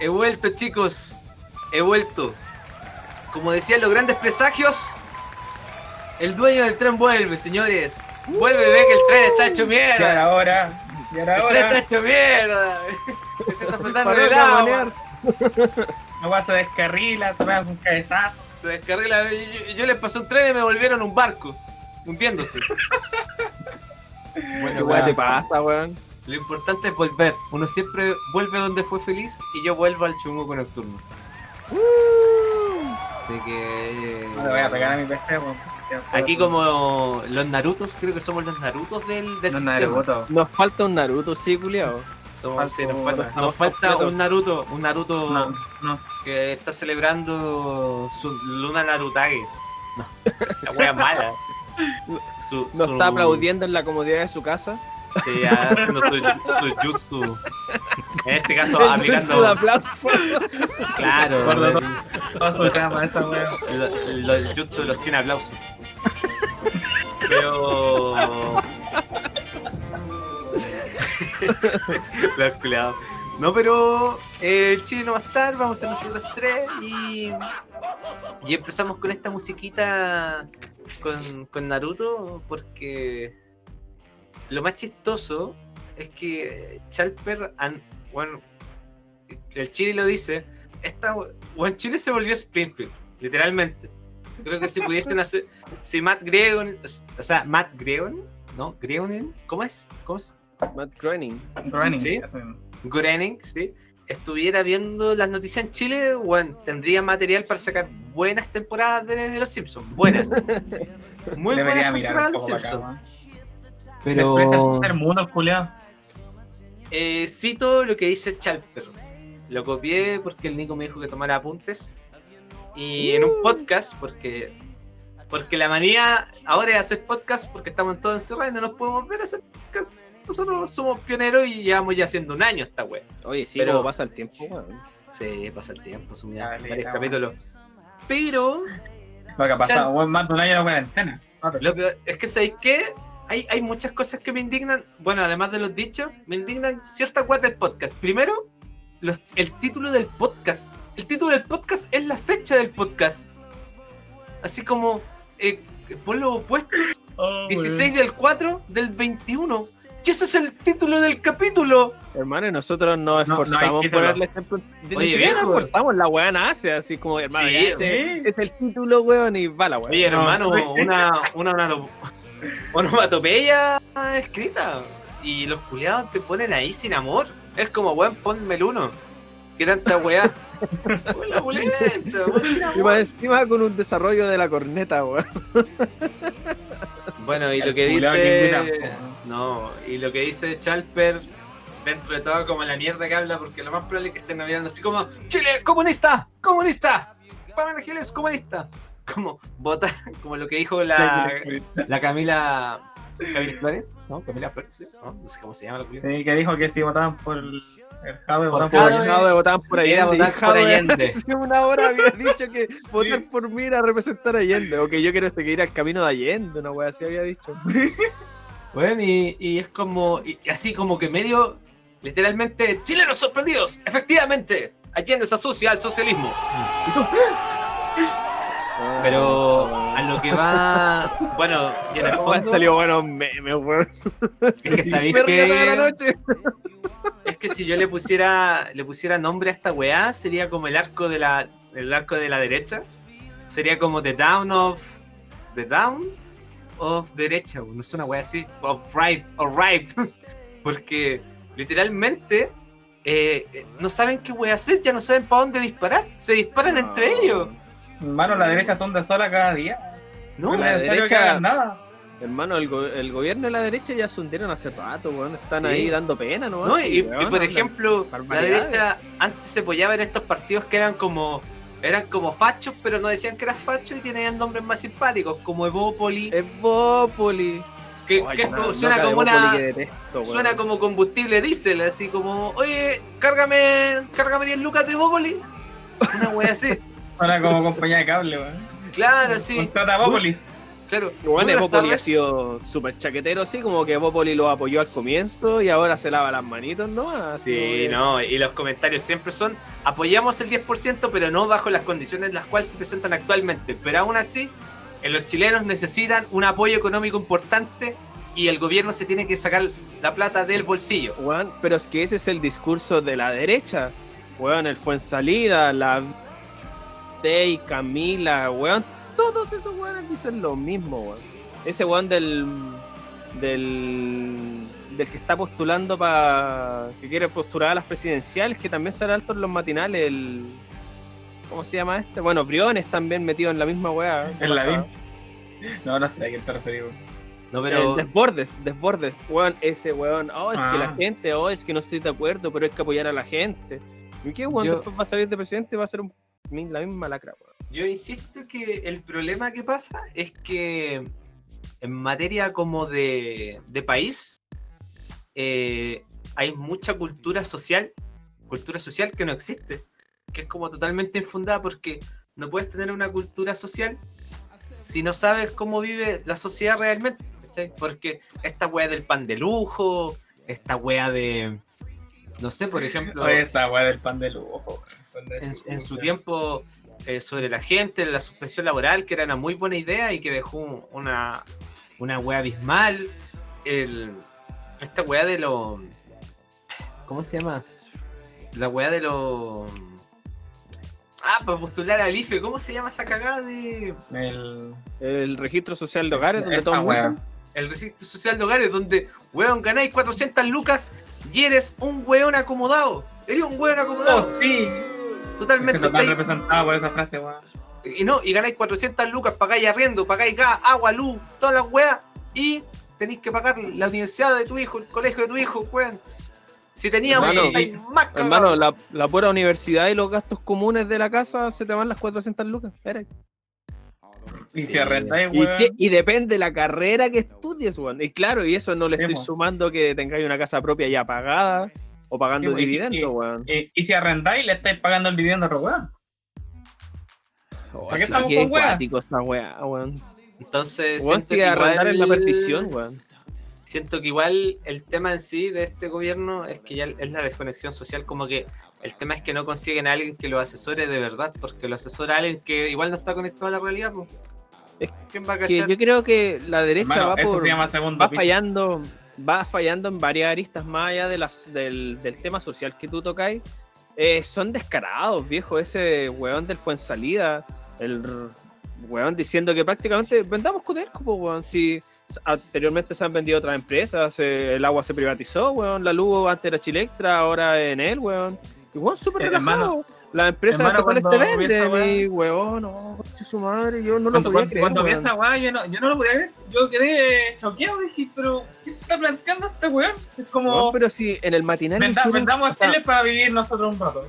He vuelto, chicos. He vuelto. Como decían los grandes presagios, el dueño del tren vuelve, señores. Vuelve, ve que el tren está hecho Ya mierda. era hora. Ya era El tren está hecho mierda. Está flotando en Paró el de agua. manear. La weá se descarrila, se pega un cabezazo. Se descarrila. Yo, yo les pasé un tren y me volvieron un barco. Hundiéndose. ¿Qué Bueno, weá te pasa, weón? Lo importante es volver. Uno siempre vuelve donde fue feliz y yo vuelvo al chungo nocturno. Así que. No le voy a pegar a mi PC, weón. Aquí como los Narutos, creo que somos los Narutos del, del No, sistema. Naruto. Nos falta un Naruto, sí, culiao. Somos- Falta sí, nos falta, nos un Naruto, un Naruto No, no. que está celebrando su luna Narutage. No, esa wea es mala. Su, Nos su- está aplaudiendo en la comodidad de su casa. Sí, haciendo su, su jutsu. En este caso, El aplicando. de aplauso. Claro, esa el- el jutsu de los 100 aplausos. Pero. No, pero eh, el Chile no va a estar, vamos a nosotros tres y, y empezamos con esta musiquita con, con Naruto porque lo más chistoso es que Chalper, an- bueno, el Chile lo dice, esta, bueno, Chile se volvió Springfield, literalmente. Creo que si pudiesen hacer, si Matt Gregon, o sea, Matt Gregon, ¿no? Gregonin, ¿cómo es? ¿Cómo es? Matt Groening. Running, Sí. Groening, ¿sí? estuviera viendo las noticias en Chile, bueno, tendría material para sacar buenas temporadas de Los Simpsons. Buenas. Muy Debería buenas mirar temporadas un de poco Los para acá. Pero el mundo, eh, cito lo que dice Chalper. Lo copié porque el Nico me dijo que tomara apuntes. Y en un podcast, porque porque la manía ahora es hacer podcast porque estamos todos encerrados y no nos podemos ver hacer podcast. Nosotros somos pioneros y llevamos ya haciendo un año esta web. Oye, sí, Pero- pasa el tiempo, weón. Sí, pasa el tiempo, son ya Dale, varios capítulos. Pero Lo que ha pasado, weón, más de un año de cuarentena. lo peor es que, ¿sabéis qué? Hay, hay muchas cosas que me indignan. Bueno, además de los dichos, me indignan ciertas cosas del podcast. Primero, los- el título del podcast. El título del podcast es la fecha del podcast. Así como, eh, por los opuestos, Oh, 16 del 4 del 21. Y ese es el título del capítulo. Hermano, y nosotros nos No, no esforzamos por título. darle ejemplo. Ni siquiera nos esforzamos, la weá nace así como, hermano, Sí, ya ese sí. es el título, weón, y va la weá. Oye, No. hermano, una, una, una onomatopeya escrita. Y los culiados te ponen ahí sin amor. Es como, weón, ponme el uno. ¿Qué tanta weá? Hola, sin Y más encima con un desarrollo de la corneta, weón. Bueno, y El lo que dice. No, y lo que dice Chalper, dentro de todo, como la mierda que habla, porque lo más probable es que estén hablando así como: Chile, comunista, comunista, Pamela Giles, comunista. Como votar, como lo que dijo la, la Camila. Camila Flores, ¿no? Camila Flores, ¿sí? ¿no? No sé cómo se llama la película. Sí, que dijo que si votaban por el Por votaban por. Allende. Jadwe votaban por Era Allende. votar por Jadwe Allende. Hace una hora había dicho que votar por mí era representar a Allende. O que yo quiero seguir al camino de Allende, una wea así había dicho. Bueno, y, y es como, y así como que medio, literalmente, chilenos sorprendidos, efectivamente, Allende se asocia al socialismo. Y tú, pero a lo que va, bueno, y en el fondo, salió bueno meme, weón. es que sabéis Me la que, noche. es que si yo le pusiera, le pusiera nombre a esta weá, sería como el arco de la, el arco de la derecha, sería como The Down of, The Down of derecha, no es una weá así, of right, of right, porque literalmente eh, eh, no saben qué weá hacer, ya no saben para dónde disparar, se disparan entre ellos, Hermano, la derecha son de sola cada día. ¿no? La derecha- nada. Hermano, el, go- el gobierno y la derecha ya se hundieron hace rato, weón. Están Sí. ahí dando pena, ¿no? Y, por ejemplo, la derecha antes se apoyaba en estos partidos que eran como eran como fachos, pero no decían que eran fachos y tenían nombres más simpáticos, como Evópoli, Evópoli. que, Ay, que es una como- suena como una que detesto, weón. suena como combustible diésel, así como, oye, cárgame, cárgame 10 lucas de Evópoli. Una wea así. Ahora como compañía de cable, weón. Claro, sí. Contrata a Bópolis. Claro. Bueno, Popoli ha sido súper chaquetero, así como que Popoli lo apoyó al comienzo y ahora se lava las manitos, ¿no? Así Sí, que- no, y los comentarios siempre son apoyamos el 10%, pero no bajo las condiciones en las cuales se presentan actualmente. Pero aún así, eh, los chilenos necesitan un apoyo económico importante y el gobierno se tiene que sacar la plata del bolsillo. Weón, pero es que ese es el discurso de la derecha. Weón, el Fuensalida, la Tei, Camila, weón, todos esos weones dicen lo mismo, weón. Ese weón del. del. del que está postulando para. que quiere postular a las presidenciales, que también sale alto en los matinales, el. ¿Cómo se llama este? Bueno, Briones también metido en la misma weá. ¿qué En la misma. No, no sé a quién te referís. No, pero desbordes, desbordes, weón, ese weón, oh, es que la Ah. gente, oh, es que no estoy de acuerdo, pero hay que apoyar a la gente. ¿Y qué weón Yo- después va a salir de presidente y va a ser un- la misma lacra, weón? Yo insisto que el problema que pasa es que en materia como de, de país eh, hay mucha cultura social, cultura social que no existe, que es como totalmente infundada porque no puedes tener una cultura social si no sabes cómo vive la sociedad realmente. Porque esta wea del pan de lujo, esta wea de, no sé, por ejemplo, Oye, esta weá del pan de lujo. en, su tiempo eh, sobre la gente, la suspensión laboral, que era una muy buena idea y que dejó un- una, una wea abismal. El, esta wea de lo. ¿Cómo se llama? La wea de lo. Ah, para postular al IFE, ¿cómo se llama esa cagada de. El... El registro social de hogares, donde weá. multan. El registro social de hogares, donde, weón, ganáis 400 lucas y eres un weón acomodado. Eres un weón Oh, acomodado. sí. Totalmente. Se total estáis- representado por esa frase, weón. Y no, y ganáis 400 lucas, pagáis arriendo, pagáis gas, agua, luz, todas las weas, y tenéis que pagar la universidad de tu hijo, el colegio de tu hijo, weón. Si tenías un Hermano, más. Hermano, la, la pura universidad y los gastos comunes de la casa se te van las 400 lucas. Espera. Y si arrendáis, Y, weón. y depende la carrera que estudies, weón. Y claro, y eso no le estoy sumando que tengáis una casa propia ya pagada o pagando Sí, si- dividendos, y- weón. Y, y si arrendáis, le estáis pagando el dividendo a otro weón. Oh, ¿para qué estamos con esta weá, weón. Entonces, Weón, siento que arrendar es la perdición, weón. siento que igual el tema en sí de este gobierno es que ya es la desconexión social, como que el tema es que no consiguen a alguien que lo asesore de verdad, porque lo asesora alguien que igual no está conectado a la realidad, pues. Es ¿Quién va a Que yo creo que la derecha Hermano, va por se llama segundo va fallando, va fallando en varias aristas más allá de las, del, del tema social que tú tocáis. Eh, son descarados, viejo. Ese weón del Fuensalida, el weón diciendo que prácticamente vendamos Codelco, po, weón. Si anteriormente se han vendido otras empresas, eh, el agua se privatizó, weón. La luz antes era Chilectra, ahora en él, weón. Y weón, súper Eh, relajado. hermano, Las empresas hermano, estatales te venden y, weón, no, su madre, yo no lo podía cuando, creer, cuando vi esa weá, yo no, yo no lo podía ver. Yo quedé choqueado. Dije, pero ¿qué está planteando este weón? Es como. Weón, pero si en el matinal lo venda- hicieron vendamos a Chile para vivir nosotros un rato.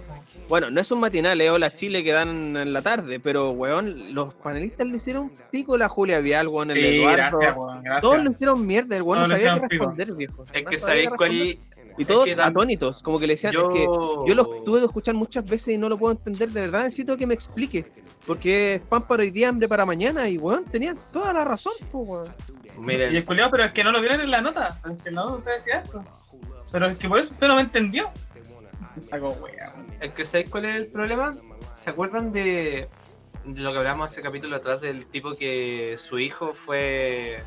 Bueno, no es un matinal, es Hola Chile que dan en la tarde, pero weón, los panelistas le hicieron pico la Julia Vial, weón, el Sí, Eduardo. gracias, weón. Gracias. todos le hicieron mierda, el weón no sabía qué hicieron pico. responder, viejo. Es No que sabéis cuál. Y es todos que atónitos, como que le decían, yo... es que yo lo tuve que escuchar muchas veces y no lo puedo entender, de verdad necesito que me explique. Porque es pan para hoy día, hambre para mañana, y weón, tenían toda la razón, pues weón. Miren, Y el culiao, pero es que no lo vieron en la nota. Es que no te decía esto. Pero es que por eso usted no me entendió. Está como wea, weón. Es que ¿sabéis cuál es el problema? ¿Se acuerdan de, lo que hablamos ese capítulo atrás del tipo que su hijo fue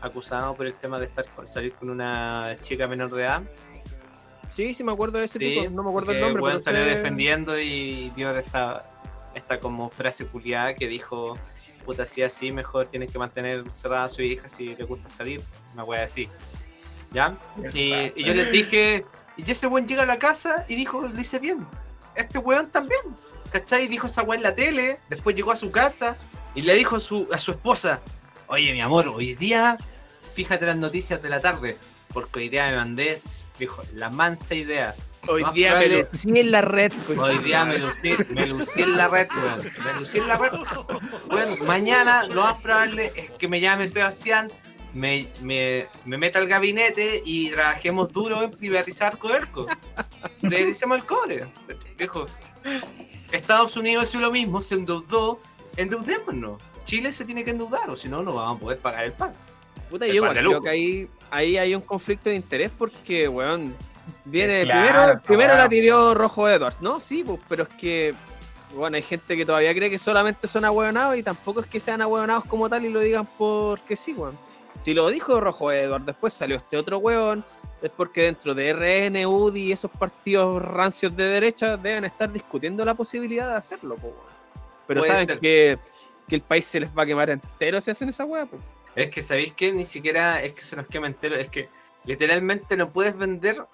acusado por el tema de estar con- salir con una chica menor de edad? Sí, sí me acuerdo de ese Sí, tipo, no me acuerdo el nombre, weón pero salió sé- defendiendo y dio esta, esta como frase culiada que dijo, puta, si así mejor tienes que mantener cerrada a su hija si le gusta salir, una wea así. ¿Ya? Y, y yo les dije, y ese weón llega a la casa y dijo, lo hice bien. Este weón también. ¿Cachai? Dijo esa weá en la tele, después llegó a su casa y le dijo a su, a su esposa, oye mi amor, hoy día, fíjate las noticias de la tarde, porque hoy día me mandé, dijo, la mansa idea. Hoy más día me lucí en la red, pues. Hoy día me lucí, me lucí en la red, weón. Me lucí en la red. Bueno, mañana lo más probable es que me llame Sebastián, me, me, me meta al gabinete y trabajemos duro en privatizar Codelco. Privaticemos el cobre. Viejo, Estados Unidos hizo lo mismo, se endeudó endeudémonos. Chile se tiene que endeudar, o si no, no vamos a poder pagar el pan. Puta, El yo igual pan de creo que ahí, ahí hay un conflicto de interés porque, weón, viene Claro, primero, primero la tiró Rojo Edwards, ¿no? Sí, pues, pero es que, bueno, hay gente que todavía cree que solamente son ahueonados y tampoco es que sean ahueonados como tal y lo digan porque sí, weón. Si lo dijo Rojo Edwards, después salió este otro weón, es porque dentro de RN, UDI y esos partidos rancios de derecha deben estar discutiendo la posibilidad de hacerlo, po, weón. Pero Puede saben que, que el país se les va a quemar entero si hacen esa weá, pues. Es que, ¿sabéis qué? Ni siquiera es que se nos quema entero, es que literalmente no puedes vender.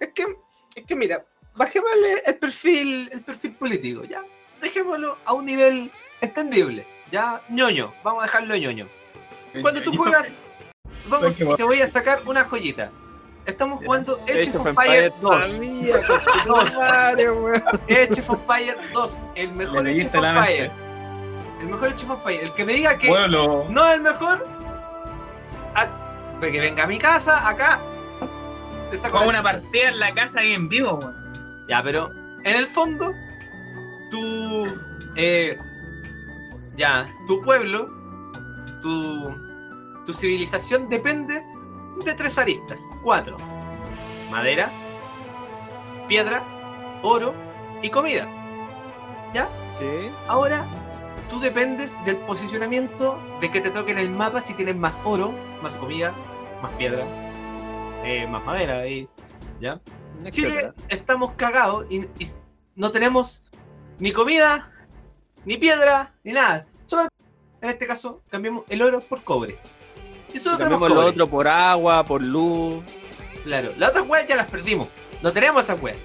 Es que, es que mira, bajémosle el perfil, el perfil político, ya. Dejémoslo a un nivel entendible, ya ñoño, vamos a dejarlo ñoño. Cuando tú juegas, vamos, te voy a sacar una joyita. Estamos jugando Age of Empires Empires 2. todavía, conchetumare, weón. Age of Empires 2, el mejor Age of Empires. El mejor of Empires. El que me diga que Bueno, no es el mejor, a- que venga a mi casa, acá. le saco Juega la una partida en la casa ahí en vivo, weón. Ya, pero en el fondo, tu. eh, ya, tu pueblo, tu, tu civilización depende de tres aristas: cuatro: madera, piedra, oro y comida. Sí. Ahora, tú dependes del posicionamiento de que te toque en el mapa si tienes más oro, más comida, más piedra, eh, más madera. Y, ¿ya? Chile estamos cagados y, y no tenemos ni comida, ni piedra, ni nada. Solo en este caso cambiamos el oro por cobre. Y solo cambiamos lo otro por agua, por luz. Claro, las otras weas ya las perdimos. No tenemos esas weas.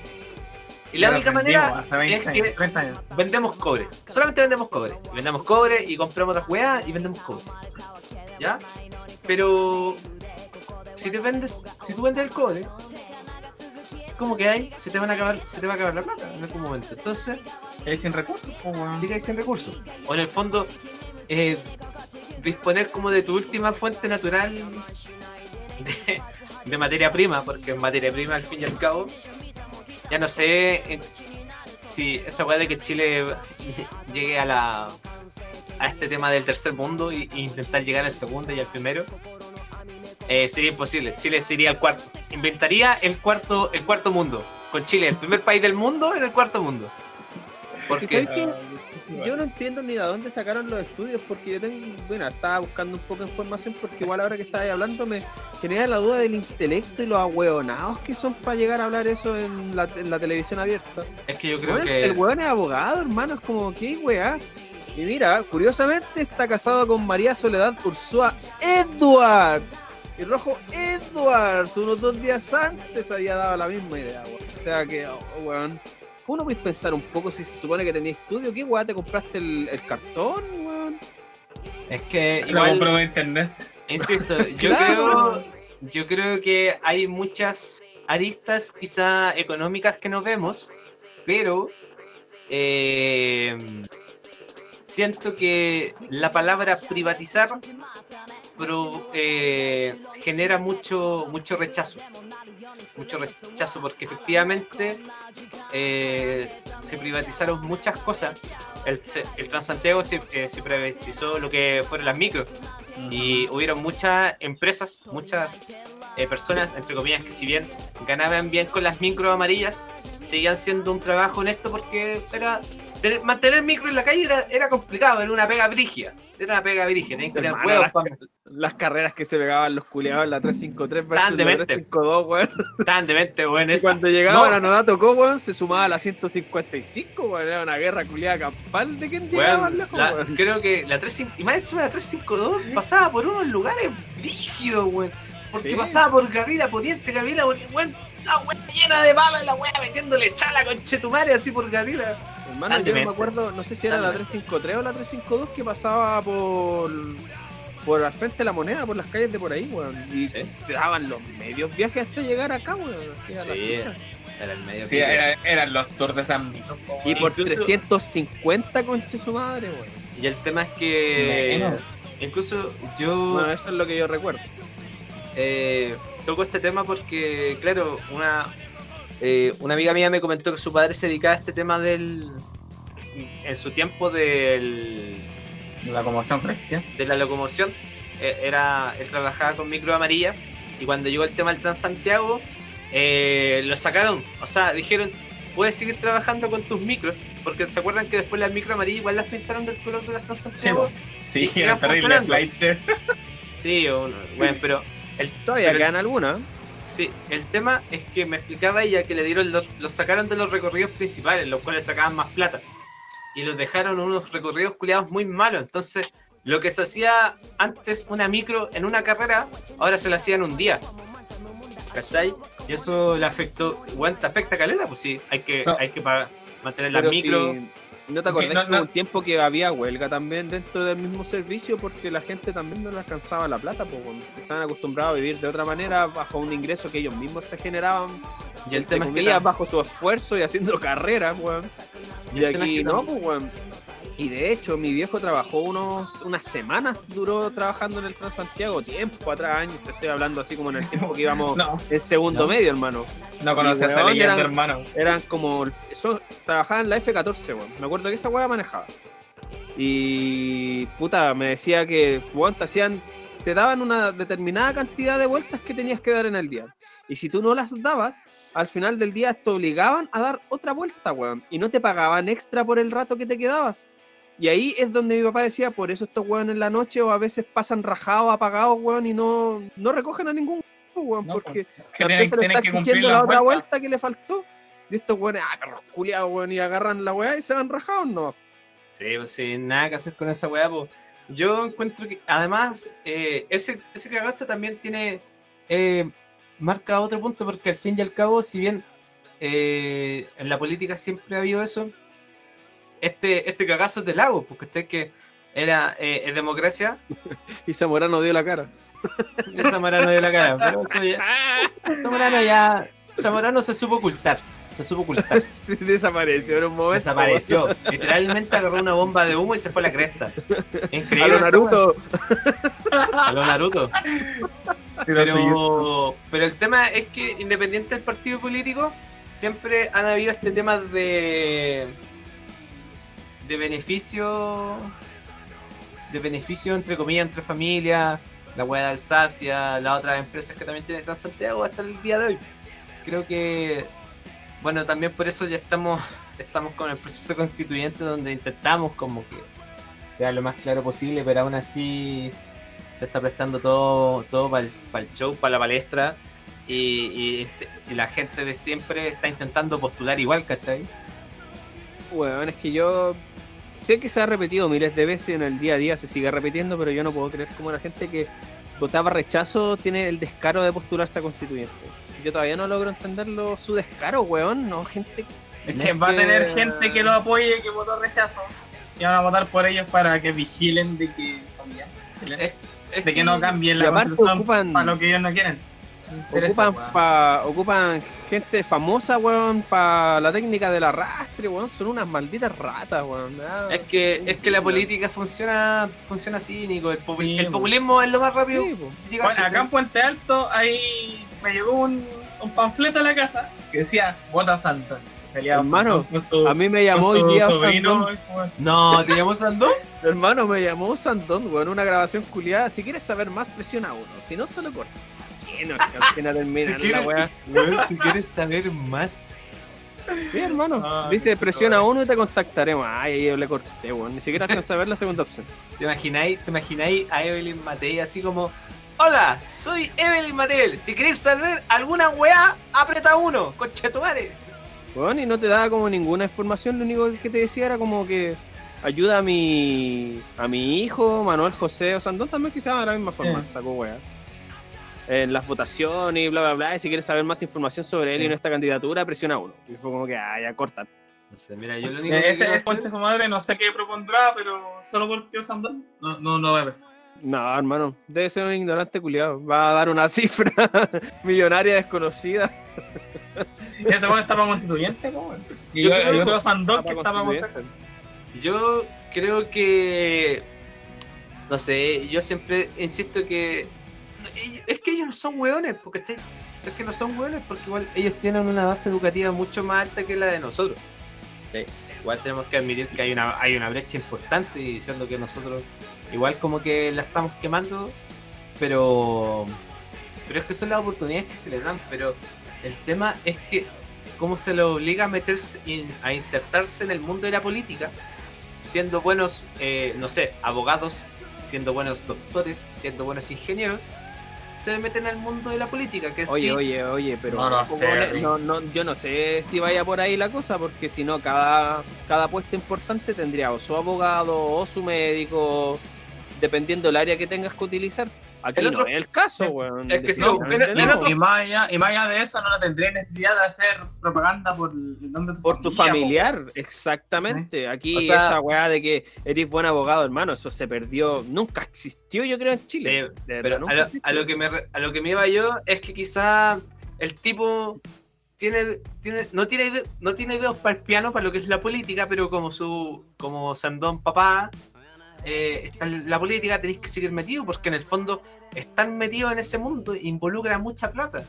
Y la única manera hasta 20 es que 30 años. vendemos cobre. Solamente vendemos cobre. Vendemos cobre y compramos otras weas y vendemos cobre. ¿Ya? Pero si te vendes, si tú vendes el cobre, como que hay, se te van a acabar, se te va a acabar la plata en algún momento. Entonces, Es sin recursos, quedas sin recursos. O en el fondo, eh, disponer como de tu última fuente natural de, de materia prima, porque en materia prima al fin y al cabo, ya no sé eh, si esa weá de que Chile llegue a la a este tema del tercer mundo y intentar llegar al segundo y al primero eh, sería imposible. Chile sería el cuarto. Inventaría el cuarto, el cuarto mundo. Con Chile, el primer país del mundo en el cuarto mundo. Porque Yo no entiendo ni de dónde sacaron los estudios porque yo tengo, bueno, estaba buscando un poco de información porque igual ahora que estaba hablando me genera la duda del intelecto y los ahueonados que son para llegar a hablar eso en la, en la televisión abierta. es que yo creo que El weón es abogado, hermano, es como, ¿qué weá? Y mira, curiosamente está casado con María Soledad Ursúa Edwards. Y Rojo Edwards, unos dos días antes había dado la misma idea, weón. O sea que, oh, weón. ¿Cómo no puedes pensar un poco si se supone que tenías estudio? ¿Qué weá te compraste el, el cartón, weón? es que Lo compró por internet. Insisto, yo Claro. creo, yo creo que hay muchas aristas quizá económicas que no vemos, pero eh, siento que la palabra privatizar pro- eh, genera mucho, mucho rechazo. Mucho rechazo porque efectivamente eh, se privatizaron muchas cosas. El, el Transantiago se, eh, se privatizó lo que fueron las micros y hubieron muchas empresas, muchas personas, entre comillas, que si bien ganaban bien con las micros amarillas, seguían siendo un trabajo honesto porque era tener- mantener micro en la calle era, era complicado, era una pega brígida, era una pega brígida, tenían que huevos las, para- las carreras que se pegaban los culiados en la 353 versus Tan la demente. 352, weón. Tan demente, Y cuando llegaban No. a Co, weón, se sumaba a la 155, weón. Era una guerra culiada campal de quién llegaba Weón, lejos, la- weón. creo que la 35 y más encima la 352 pasaba por unos lugares rígidos, weón. Porque Sí. pasaba por Gabriela Poniente, Gabriela Poniente, weón, la llena de balas, la weá metiéndole chala con Chetumare así por Gabriela. Hermano, yo no me acuerdo, no sé si era la demente. 353 o la 352 que pasaba por por al frente de la moneda, por las calles de por ahí, weón. Y Sí. te daban los medios viajes hasta llegar acá, weón. Así a la Sí. Era el medio Sí, era- eran los tours de San Mito. Y por Incluso- 350 conche su madre, weón. Y el tema es que Menos. incluso yo Bueno, eso es lo que yo recuerdo. eh, toco este tema porque, claro, una, eh, una amiga mía me comentó que su padre se dedicaba a este tema del, en su tiempo del, La locomoción de la locomoción, eh, era, él trabajaba con micro amarilla y cuando llegó el tema del Transantiago, eh, lo sacaron, o sea, dijeron, puedes seguir trabajando con tus micros, porque se acuerdan que después las micro amarillas igual las pintaron del color de las Sí, Transantiago. Sí, sigan era terrible. Sí, bueno, pero el, Todavía pero- quedan algunas. Sí, el tema es que me explicaba ella que le dieron los, los sacaron de los recorridos principales, los cuales sacaban más plata. Y los dejaron unos recorridos culiados muy malos. Entonces, lo que se hacía antes una micro en una carrera, ahora se la hacían un día. ¿Cachai? Y eso le afectó, bueno, te afecta a caleta, pues sí, hay que, No. hay que pa- mantener Pero micro. si- ¿No te acordás no, que hubo no. un tiempo que había huelga también dentro del mismo servicio porque la gente también no le alcanzaba la plata? Pues, estaban acostumbrados a vivir de otra manera bajo un ingreso que ellos mismos se generaban Y el tema es que bajo su esfuerzo y haciendo carreras, weón. y es aquí que no, pues, weón. Y de hecho, mi viejo trabajó unos, unas semanas, duró trabajando en el Transantiago, tiempo atrás, años, te estoy hablando así como en el tiempo que íbamos No, en segundo No. medio, hermano. no conocía esa weón, leyenda, eran- hermano. Eran como, son, trabajaban en la F-14, weón. Me acuerdo que esa weá manejaba. Y, puta, me decía que, weón, te hacían, te daban una determinada cantidad de vueltas que tenías que dar en el día. Y si tú no las dabas, al final del día te obligaban a dar otra vuelta, weón. Y no te pagaban extra por el rato que te quedabas. Y ahí es donde mi papá decía, por eso estos weón en la noche o a veces pasan rajados, apagados, weón, y no, no recogen a ningún weón, No, porque Que la tienen, le tienen está que exigiendo la la otra vuelta. vuelta que le faltó. Y estos weones, ah, perros culiados, weón, y agarran la weá y se van rajados, no. Sí, pues sí, nada que hacer con esa weá, pues. Yo encuentro que, además, eh, ese, ese cagazo también tiene. eh, marca otro punto, porque al fin y al cabo, si bien eh, en la política siempre ha habido eso, este, este cagazo es de lago, porque usted que era eh, es democracia, Y Zamorano dio la cara. Zamorano de la cara, pero eso ya. Zamorano ya. Zamorano se supo ocultar, se supo ocultar. Sí, desapareció en un momento. Desapareció. Literalmente agarró una bomba de humo y se fue a la cresta. A Increíble. lo esa Naruto. A lo Naruto. Pero, pero el tema es que independiente del partido político, siempre han habido este tema de de beneficio de beneficio entre comillas entre familias, la hueá de Alsacia, las otras empresas que también tienen Transantiago hasta el día de hoy. Creo que bueno, también por eso ya estamos estamos con el proceso constituyente donde intentamos como que sea lo más claro posible, pero aún así se está prestando todo todo para el, show, para la palestra y, y la gente de siempre está intentando postular igual, ¿cachai? Weón, es que yo sé que se ha repetido miles de veces en el día a día, se sigue repitiendo, pero yo no puedo creer como la gente que votaba rechazo tiene el descaro de postularse a constituyente. Yo todavía no logro entenderlo, su descaro, weón, no, gente... Es que va a tener gente que lo apoye, que votó rechazo. Y van a votar por ellos para que vigilen de que, Es- es de que no cambien la constitución ocupan- para lo que ellos no quieren. Ocupan, pa- ocupan gente famosa, weón, para la técnica del arrastre, weón. Son unas malditas ratas, weón. Ah, Es que, es que la política funciona funciona así, Nico. El, popu- Sí, el po. populismo es lo más rápido. sí, Bueno, acá en Puente Alto ahí me llegó un, un panfleto a la casa que decía vota Santa. Hermano, A mí me llamó hoy día Sandón. No, ¿te llamó Sandón? Hermano, me llamó Sandón, weón. Una grabación culiada. Si quieres saber más, presiona uno. Si no, solo corta. Termina Si la quieres- weá. Si quieres saber más. Sí, hermano. Ah, Dice, presiona uno y te contactaremos. Ay, yo le corté, weón. Ni siquiera alcanza a ver la segunda opción. ¿Te imagináis, ¿Te imagináis a Evelyn Matei así como Hola, soy Evelyn Matei. Si queréis saber alguna weá, aprieta uno, conchetumare. Bueno, y no te daba como ninguna información, lo único que te decía era como que ayuda a mi a mi hijo, Manuel José o Sandón también quizás de la misma forma, Eh. sacó wea. En las votaciones y bla bla bla, y si quieres saber más información sobre él y nuestra candidatura, presiona uno. Y fue como que, ah, ya cortan. No sé, mira, yo lo único Eh, que Ese es hacer- su madre, no sé qué propondrá, pero solo por tío. No, no, no ver. No, hermano, debe ser un ignorante culiado. Va a dar una cifra millonaria desconocida. Ese weón está para constituyente, weón. Y Yo hay creo- otro Sandón que Para está para constituyente. Yo creo que. No sé, yo siempre insisto que. Es que ellos no son hueones, porque es que no son hueones porque igual ellos tienen una base educativa mucho más alta que la de nosotros. igual tenemos que admitir que hay una, hay una brecha importante y diciendo que nosotros igual como que la estamos quemando, pero, pero es que son las oportunidades que se le dan, pero el tema es que cómo se lo obliga a meterse, a insertarse en el mundo de la política, siendo buenos, eh, no sé, abogados, siendo buenos doctores, siendo buenos ingenieros, se meten al mundo de la política, que Oye, sí, oye, oye, pero No lo ¿cómo sé, le- Rick. no, no, yo no sé si vaya por ahí la cosa, porque si no, cada, cada puesto importante tendría o su abogado o su médico, dependiendo del área que tengas que utilizar. Aquí El otro- no es el caso, weón. es que sí, definitivamente en- no. en otro- Y más, allá, y más allá de eso, no la tendría necesidad de hacer propaganda por el nombre de tu Por tu familia, familiar, exactamente. Aquí O sea- esa weá de que eres buen abogado, hermano, eso se perdió, nunca existió, yo creo, en Chile. Eh, verdad, Pero a lo, a lo que me a lo que me iba yo es que quizá el tipo tiene, tiene no tiene no tiene dedos para el piano para lo que es la política, pero como su como Sandón papá eh, la política tenéis que seguir metido porque en el fondo están metidos en ese mundo involucra mucha plata.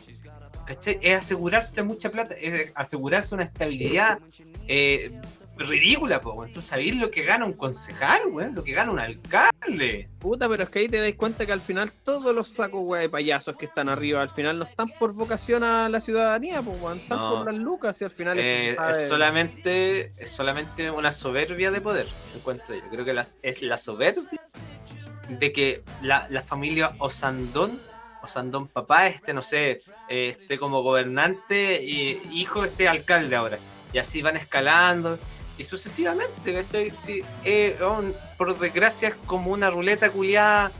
Es asegurarse mucha plata, es asegurarse una estabilidad eh, ridícula, po, weón. Tú sabés lo que gana un concejal, weón, lo que gana un alcalde. Puta, pero es que ahí te dais cuenta que al final todos los sacos, weá, de payasos que están arriba, al final no están por vocación a la ciudadanía, pues, weón, están No. por las lucas y al final Eh, es solamente es solamente una soberbia de poder encuentro yo creo que las- es la soberbia de que la, la familia Osandón Osandón papá este no sé eh, esté como gobernante y hijo esté alcalde ahora y así van escalando y sucesivamente ¿cachai? Sí, eh, por desgracia es como una ruleta culiada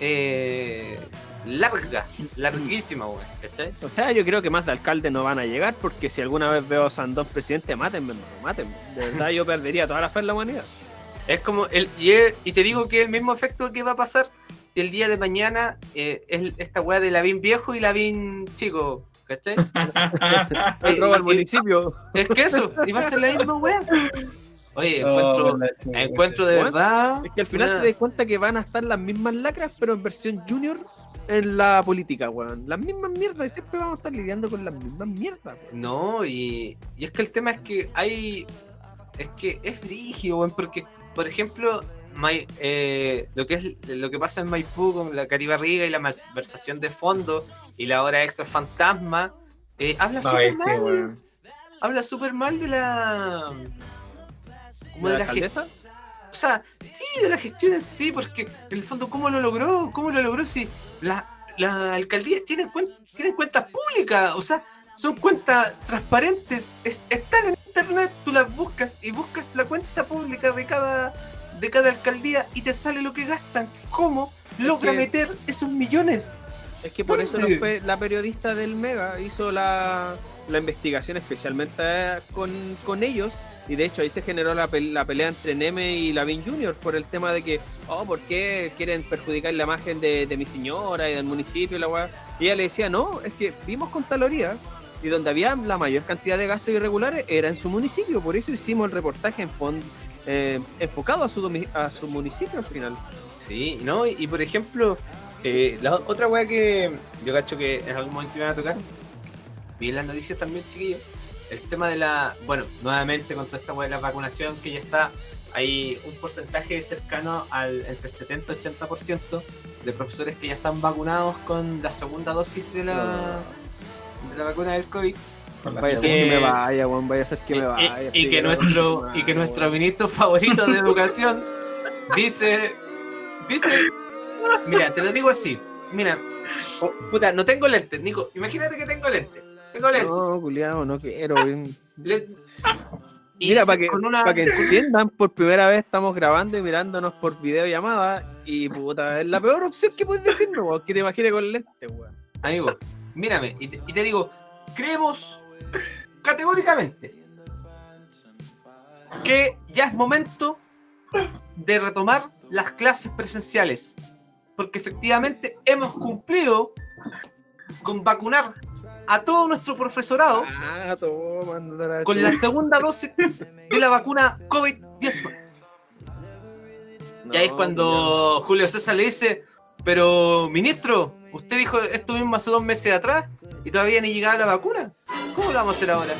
eh, larga larguísima weón, ¿cachai? O sea, yo creo que más de alcalde no van a llegar porque si alguna vez veo a Sandón presidente, mátenme, mátenme. De verdad, yo perdería toda la fe en la humanidad. Es como el y te digo que el mismo efecto que va a pasar el día de mañana eh, es esta weá de Lavín viejo y Lavín chico, ¿cachai? El robo al municipio. Es que eso, y va a ser la misma weá. Oye, encuentro, Oh, encuentro de verdad. Es que al final una- te das cuenta que van a estar las mismas lacras, pero en versión junior en la política, weón. Las mismas mierdas y siempre vamos a estar lidiando con las mismas mierdas, weón. No, y, y es que el tema es que hay. Es que es rígido, weón, porque, por ejemplo, eh, lo que es lo que pasa en Maipú con la Caribarriga y la malversación de fondo y la hora extra fantasma, eh, habla No, súper mal. weón. habla súper mal de la. Como de ¿La la gestión. O sea, sí, de la gestión en sí, porque en el fondo, ¿cómo lo logró? ¿Cómo lo logró si la- las alcaldías tienen, cuen- tienen cuentas públicas? O sea, son cuentas transparentes, es- están en internet, tú las buscas y buscas la cuenta pública de cada, de cada alcaldía y te sale lo que gastan. ¿Cómo logra meter esos millones? Es que por eso la periodista del Mega hizo la, la investigación especialmente eh, con, con ellos. Y de hecho ahí se generó la, pel- la pelea entre Neme y Lavin Jr. por el tema de que, oh, ¿por qué quieren perjudicar la imagen de, de mi señora y del municipio y la weá? Y ella le decía, no, es que vimos con Taloría y donde había la mayor cantidad de gastos irregulares era en su municipio. Por eso hicimos el reportaje en fondo enfocado a su, a su municipio al final. Sí, ¿no? Y, y, por ejemplo, eh, la otra weá que yo cacho que en algún momento iban a tocar, vi en las noticias también, chiquillos, el tema de la, bueno, nuevamente con toda esta weá de la vacunación que ya está, hay un porcentaje cercano al entre 70 y 80% de profesores que ya están vacunados con la segunda dosis de la, de la vacuna del COVID. Vaya a ser que me vaya, weón, vaya a ser que y, me y- vaya. y que Figueroa, nuestro y que nuestro ministro favorito de educación dice dice mira te lo digo así. Mira oh, puta no tengo lentes Nico. Imagínate que tengo lentes. Tengo lentes. No, culiao, no quiero. Le- y Mira, para que, una- entiendan, por primera vez estamos grabando y mirándonos por videollamada y puta, es la peor opción que puedes decirnos, weón, que te imagines con lentes, weón. amigo mírame y te, y te digo creemos categóricamente que ya es momento de retomar las clases presenciales porque efectivamente hemos cumplido con vacunar a todo nuestro profesorado Ah, la con la segunda dosis de la vacuna COVID-19. Y ahí es No, cuando Julio César le dice, pero ministro, usted dijo esto mismo hace dos meses atrás y todavía ni llegaba la vacuna. ¿Cómo lo vamos a hacer ahora?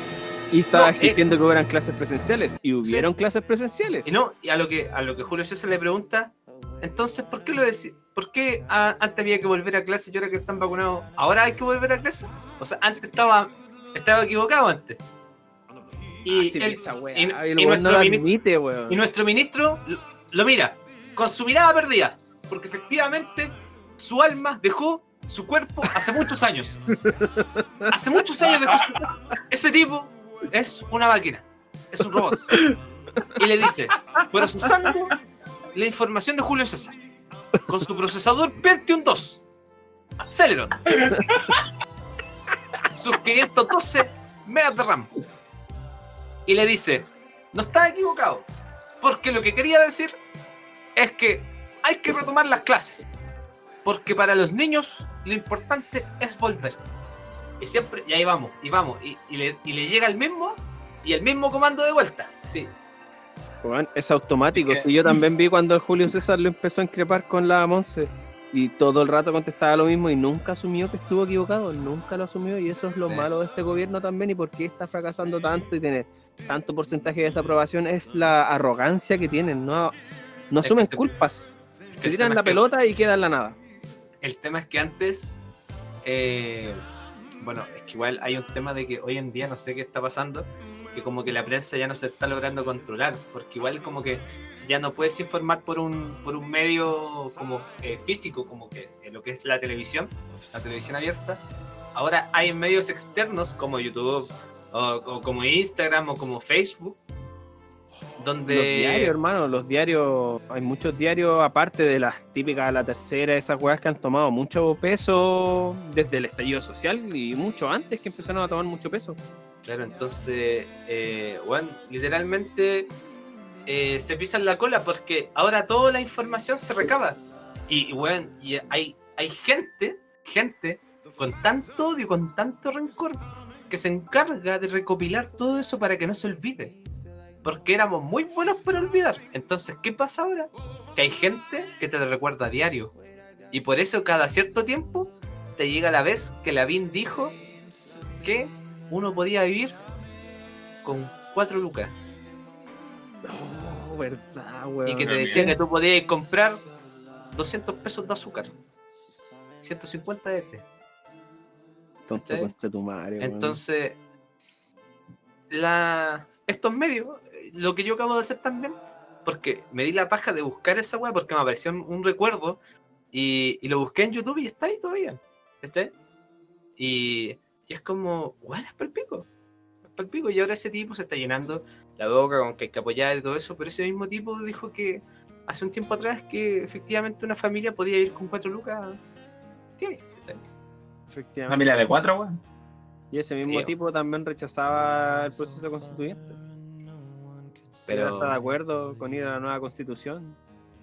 Y estaba No, eh, exigiendo que hubieran clases presenciales. Y hubieron clases presenciales. Y no, y a lo que a lo que Julio César le pregunta, entonces, ¿por qué lo decís? ¿Por qué antes había que volver a clase y ahora que están vacunados, ahora hay que volver a clase? O sea, antes estaba estaba equivocado antes. Y, Ah, esa y- Y, y el weón nuestro no ministro- y nuestro ministro lo, lo mira con su mirada perdida, porque efectivamente su alma dejó su cuerpo hace muchos años. Hace muchos años dejó su cuerpo. Ese tipo es una máquina, es un robot. Y le dice, procesando la información de Julio César con su procesador Pentium 2, Celeron, sus 512 megas de RAM. Y le dice, no está equivocado, porque lo que quería decir es que hay que retomar las clases. Porque para los niños lo importante es volver. Y siempre, y ahí vamos, y vamos, y, le, y le llega el mismo, y el mismo comando de vuelta. Sí, Es automático. Sí, yo también vi cuando el Julio César lo empezó a increpar con la Monse. Y todo el rato contestaba lo mismo y nunca asumió que estuvo equivocado. Nunca lo asumió. Y eso es lo Sí. malo de este gobierno también. Y por qué está fracasando tanto y tiene tanto porcentaje de desaprobación. Es la arrogancia que tienen. No, no asumen culpas. Se tiran la es que- pelota y queda en la nada. El tema es que antes, eh, bueno, es que igual hay un tema de que hoy en día no sé qué está pasando, que como que la prensa ya no se está logrando controlar, porque igual como que ya no puedes informar por un, por un medio como eh, físico, como que eh, lo que es la televisión, la televisión abierta. Ahora hay medios externos como YouTube o, o como Instagram o como Facebook, donde... Los diarios, hermano, los diarios, hay muchos diarios, aparte de las típicas, la tercera, esas weas que han tomado mucho peso desde el estallido social y mucho antes que empezaron a tomar mucho peso. Claro, entonces, eh, bueno, literalmente eh, se pisan la cola porque ahora toda la información se recaba. Y, y, bueno, y hay, hay gente, gente con tanto odio, con tanto rencor, que se encarga de recopilar todo eso para que no se olvide. Porque éramos muy buenos para olvidar. Entonces, ¿qué pasa ahora? Que hay gente que te recuerda a diario. Y por eso cada cierto tiempo te llega la vez que Lavín dijo que uno podía vivir con cuatro lucas. Oh, verdad, weón. y que te decía que tú podías comprar 200 pesos de azúcar. 150 de este. Tonto concha tu madre. Entonces, la, estos medios, lo que yo acabo de hacer también, porque me di la paja de buscar esa weá, porque me apareció un, un recuerdo y, y lo busqué en YouTube y está ahí todavía. ¿Cachai? Y, y es como, bueno, es palpico. Es palpico. Y ahora ese tipo se está llenando la boca con que hay que apoyar y todo eso, pero ese mismo tipo dijo que hace un tiempo atrás que efectivamente una familia podía ir con cuatro lucas. Efectivamente. Familia de cuatro, weón. Y ese mismo Sí. tipo también rechazaba el proceso constituyente. Pero está de acuerdo con ir a la nueva constitución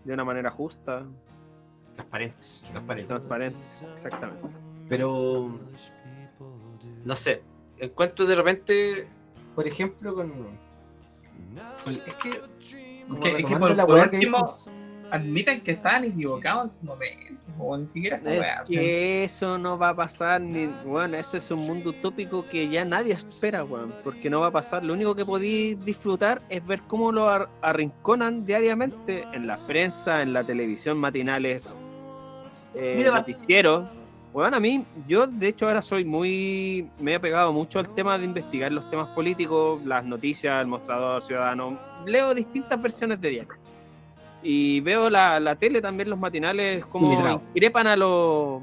de una manera justa, transparente. transparente. transparente. Exactamente. Pero no sé, encuentro de repente, por ejemplo, con, con- es que es que por, la por que admiten que estaban equivocados en su momento. O ni siquiera Es weá. que eso no va a pasar, ni, bueno, ese es un mundo utópico que ya nadie espera, weón, porque no va a pasar. Lo único que podéis disfrutar es ver cómo lo ar- arrinconan diariamente en la prensa, en la televisión, matinales, eh, Mira, noticieros. Bueno, a mí, yo de hecho ahora soy muy, me he pegado mucho al tema de investigar los temas políticos, las noticias, el mostrador ciudadano. Leo distintas versiones de diario. Y veo la, la tele también, los matinales, como increpan a los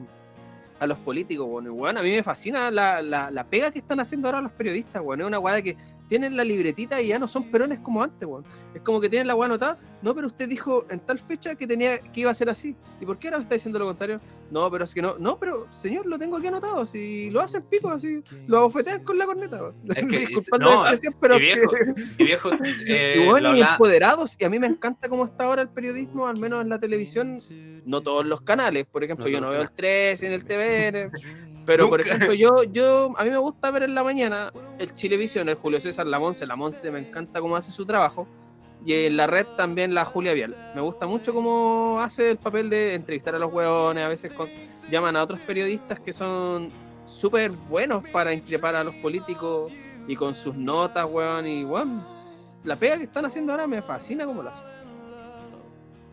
a los políticos, bueno, weón, a mí me fascina la, la, la pega que están haciendo ahora los periodistas, bueno, es una de que tienen la libretita y ya no son perones como antes, weón. Es como que tienen la weá anotada, no, pero usted dijo en tal fecha que tenía que iba a ser así. ¿Y por qué ahora está diciendo lo contrario? No, pero es que no, no, pero señor, lo tengo aquí anotado, si lo hacen pico, así, lo abofetean con la corneta. weón. Es que- Disculpando no, la expresión, pero y viejo, que- y viejo, eh, y bueno, y empoderados, y a mí me encanta cómo está ahora el periodismo, al menos en la televisión, no todos los canales, por ejemplo, No yo no veo el 13 en el TVN, pero por ejemplo, yo, yo, a mí me gusta ver en la mañana el Chilevisión, el Julio César, la Monse, la Monse me encanta cómo hace su trabajo, y en la red también la Julia Vial, me gusta mucho cómo hace el papel de entrevistar a los hueones, a veces con- llaman a otros periodistas que son súper buenos para increpar a los políticos y con sus notas, weón, y weón, la pega que están haciendo ahora me fascina como la hacen.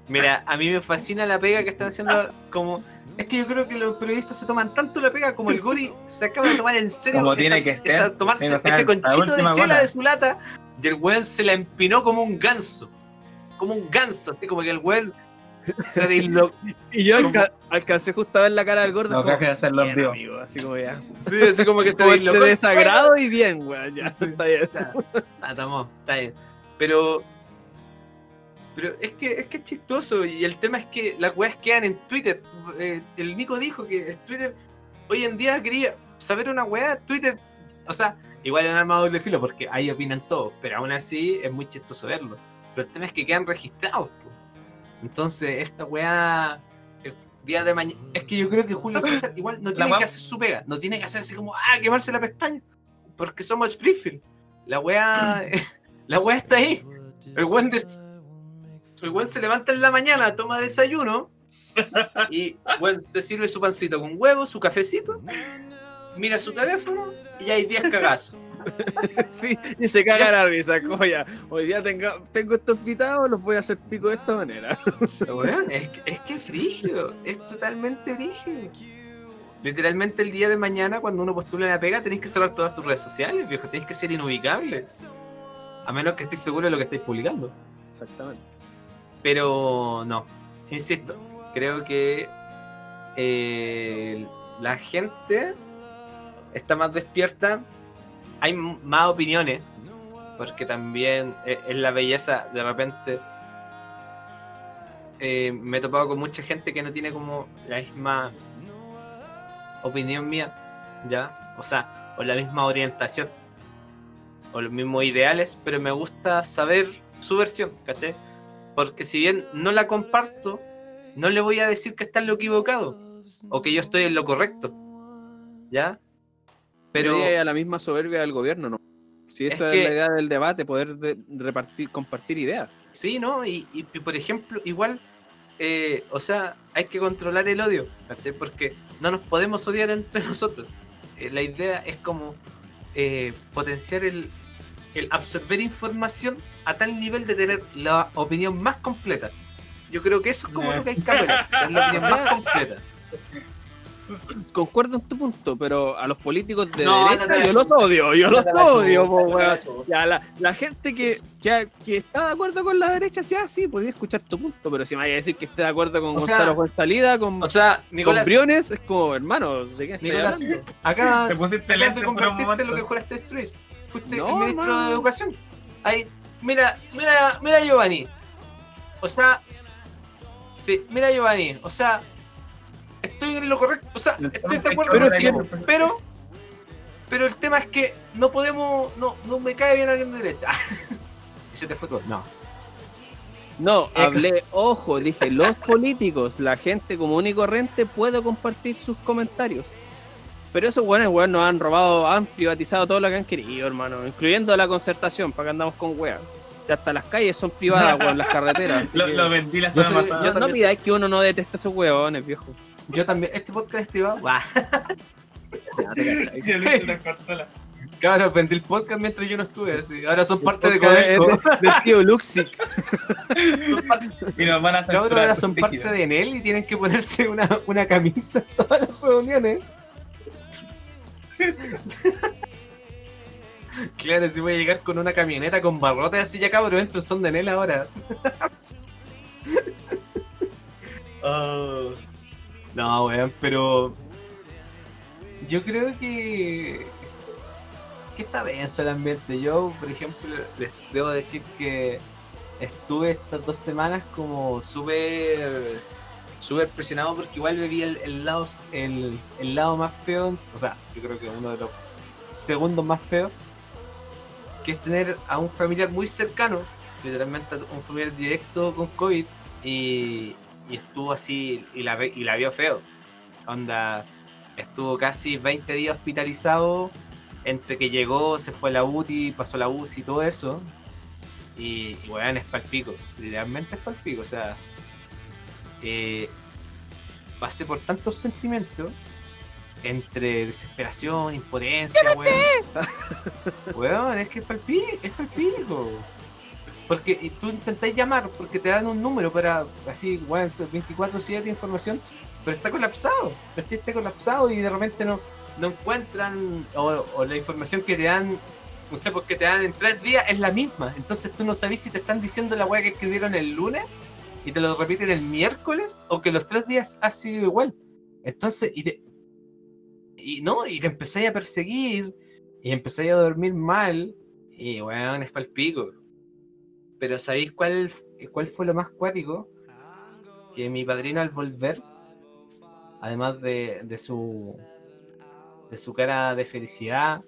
Mira, a mí me fascina la pega que están haciendo como... Es que yo creo que los periodistas se toman tanto la pega como el Guri se acaba de tomar en serio Como esa- tiene que esa- ser. tomarse Tiene que ser ese conchito de chela bola. de su lata y el weón se la empinó como un ganso. Como un ganso, así como que el weón se dislo... Y yo alca- alcancé justo a ver la cara del gordo. No como, de hacerlo en vivo. así como ya. Sí, así como que se dislocó. el desagrado y bien, weón, ya, está bien. Ah, estamos, está bien. Pero. Pero es que, es que es chistoso. Y el tema es que las weas quedan en Twitter. Eh, el Nico dijo que el Twitter hoy en día quería saber una wea. Twitter, o sea, igual han armado doble filo porque ahí opinan todos. Pero aún así es muy chistoso verlo. Pero el tema es que quedan registrados. Entonces, esta wea. El día de mañana. Es que yo creo que Julio César igual no tiene que hacer su pega. No tiene que hacer así como, ah, quemarse la pestaña. Porque somos Springfield. La wea. La wea está ahí. El weón, des- el weón se levanta en la mañana, toma desayuno y weón, se sirve su pancito con huevo, su cafecito, mira su teléfono y hay 10 cagazos. Sí, y se caga la risa, como ya. Hoy día tengo, tengo estos invitados, los voy a hacer pico de esta manera. Weón, es, que- es que es frígido, es totalmente frígido. Literalmente el día de mañana, cuando uno postula la pega, tenéis que cerrar todas tus redes sociales, viejo, tenéis que ser inubicable. A menos que estés seguro de lo que estáis publicando. Exactamente. Pero no, insisto, creo que eh, la gente está más despierta, hay más opiniones, porque también eh, es la belleza, de repente eh, me he topado con mucha gente que no tiene como la misma opinión mía, ¿ya? O sea, o la misma orientación, o los mismos ideales, pero me gusta saber su versión, ¿cachai? Porque si bien no la comparto, no le voy a decir que está en lo equivocado o que yo estoy en lo correcto. ¿Ya? Pero a la misma soberbia del gobierno, ¿no? Si Es esa es, que- la idea del debate, poder de- repartir, compartir ideas. sí, ¿no? Y, y- y, por ejemplo, igual, eh, o sea, hay que controlar el odio. Porque no nos podemos odiar entre nosotros. Eh, la idea es como eh, potenciar el, el absorber información a tal nivel de tener la opinión más completa. Yo creo que eso es como lo que hay que apelar, la opinión más completa. Concuerdo en tu punto, pero a los políticos de No, derecha no yo los odio, yo No los odio, po, weón. Ya, la, la gente que, que, que está de acuerdo con la derecha, ya sí, podía escuchar tu punto, pero si me vaya a decir que esté de acuerdo con O sea, Gonzalo Fuenzalida, con, O sea, con Nicolás, Briones, es como, hermano, ¿de qué Nicolás, hablando? acá Te pusiste acá te lo que juraste destruir. Fuiste No, el ministro de Educación. Ahí, mira, mira, mira Giovanni. O sea, sí, mira Giovanni. O sea, estoy en lo correcto. O sea, estoy de acuerdo Pero con es que- contigo, pero, pero el tema es que no podemos, no, no me cae bien alguien de derecha. y se te fue todo. No. No, hablé, ojo, dije, los políticos, la gente común y corriente puede compartir sus comentarios. Pero esos buenos, weón, nos han robado, han privatizado todo lo que han querido, hermano, incluyendo la concertación, para que andamos con weas. O sea, hasta las calles son privadas, weón, las carreteras. así Lo, que- lo vendí la Yo soy- pasada. no, pidáis que uno no deteste a esos weones, viejo. Yo también, este podcast es privado. Yo. Claro, vendí el podcast mientras yo no estuve. Así. Ahora son parte de Codelco. de- tío Luxic. Son parte Y nos van a Cabros censurar. ahora son parte de Enel y tienen que ponerse una, una camisa todas las reuniones. claro, si voy a llegar con una camioneta con barrotes así ya cabrón, entren, son de Enel ahora. Oh. No, weón, pero yo creo que que está denso el ambiente. Yo, por ejemplo, les debo decir que estuve estas dos semanas como súper súper presionado porque igual viví el, el lado el, el lado más feo, o sea, yo creo que uno de los segundos más feos, que es tener a un familiar muy cercano, literalmente un familiar directo con COVID y, y estuvo así y la, y la vio feo. Onda, estuvo casi 20 días hospitalizado entre que llegó, se fue a la UTI, pasó la UCI y todo eso. Y, y weón, es palpico. Literalmente es palpico. O sea, eh, pasé por tantos sentimientos entre desesperación, impotencia, weón. weón, es que es palpico, es palpico. Porque y tú intentás llamar porque te dan un número para así, weón, 24-7 de información, pero está colapsado, ¿cachai? Está colapsado y de repente no, no encuentran, o, o la información que te dan, no sé, porque te dan en tres días es la misma. Entonces tú no sabes si te están diciendo la weá que escribieron el lunes y te lo repiten el miércoles o que los tres días ha sido igual. Entonces, y te, y no, y te empezáis a perseguir y empezáis a dormir mal y weón, es pa'l pico. Pero ¿sabéis cuál, cuál fue lo más cuático? Que mi padrino al volver, además de, de su de su cara de felicidad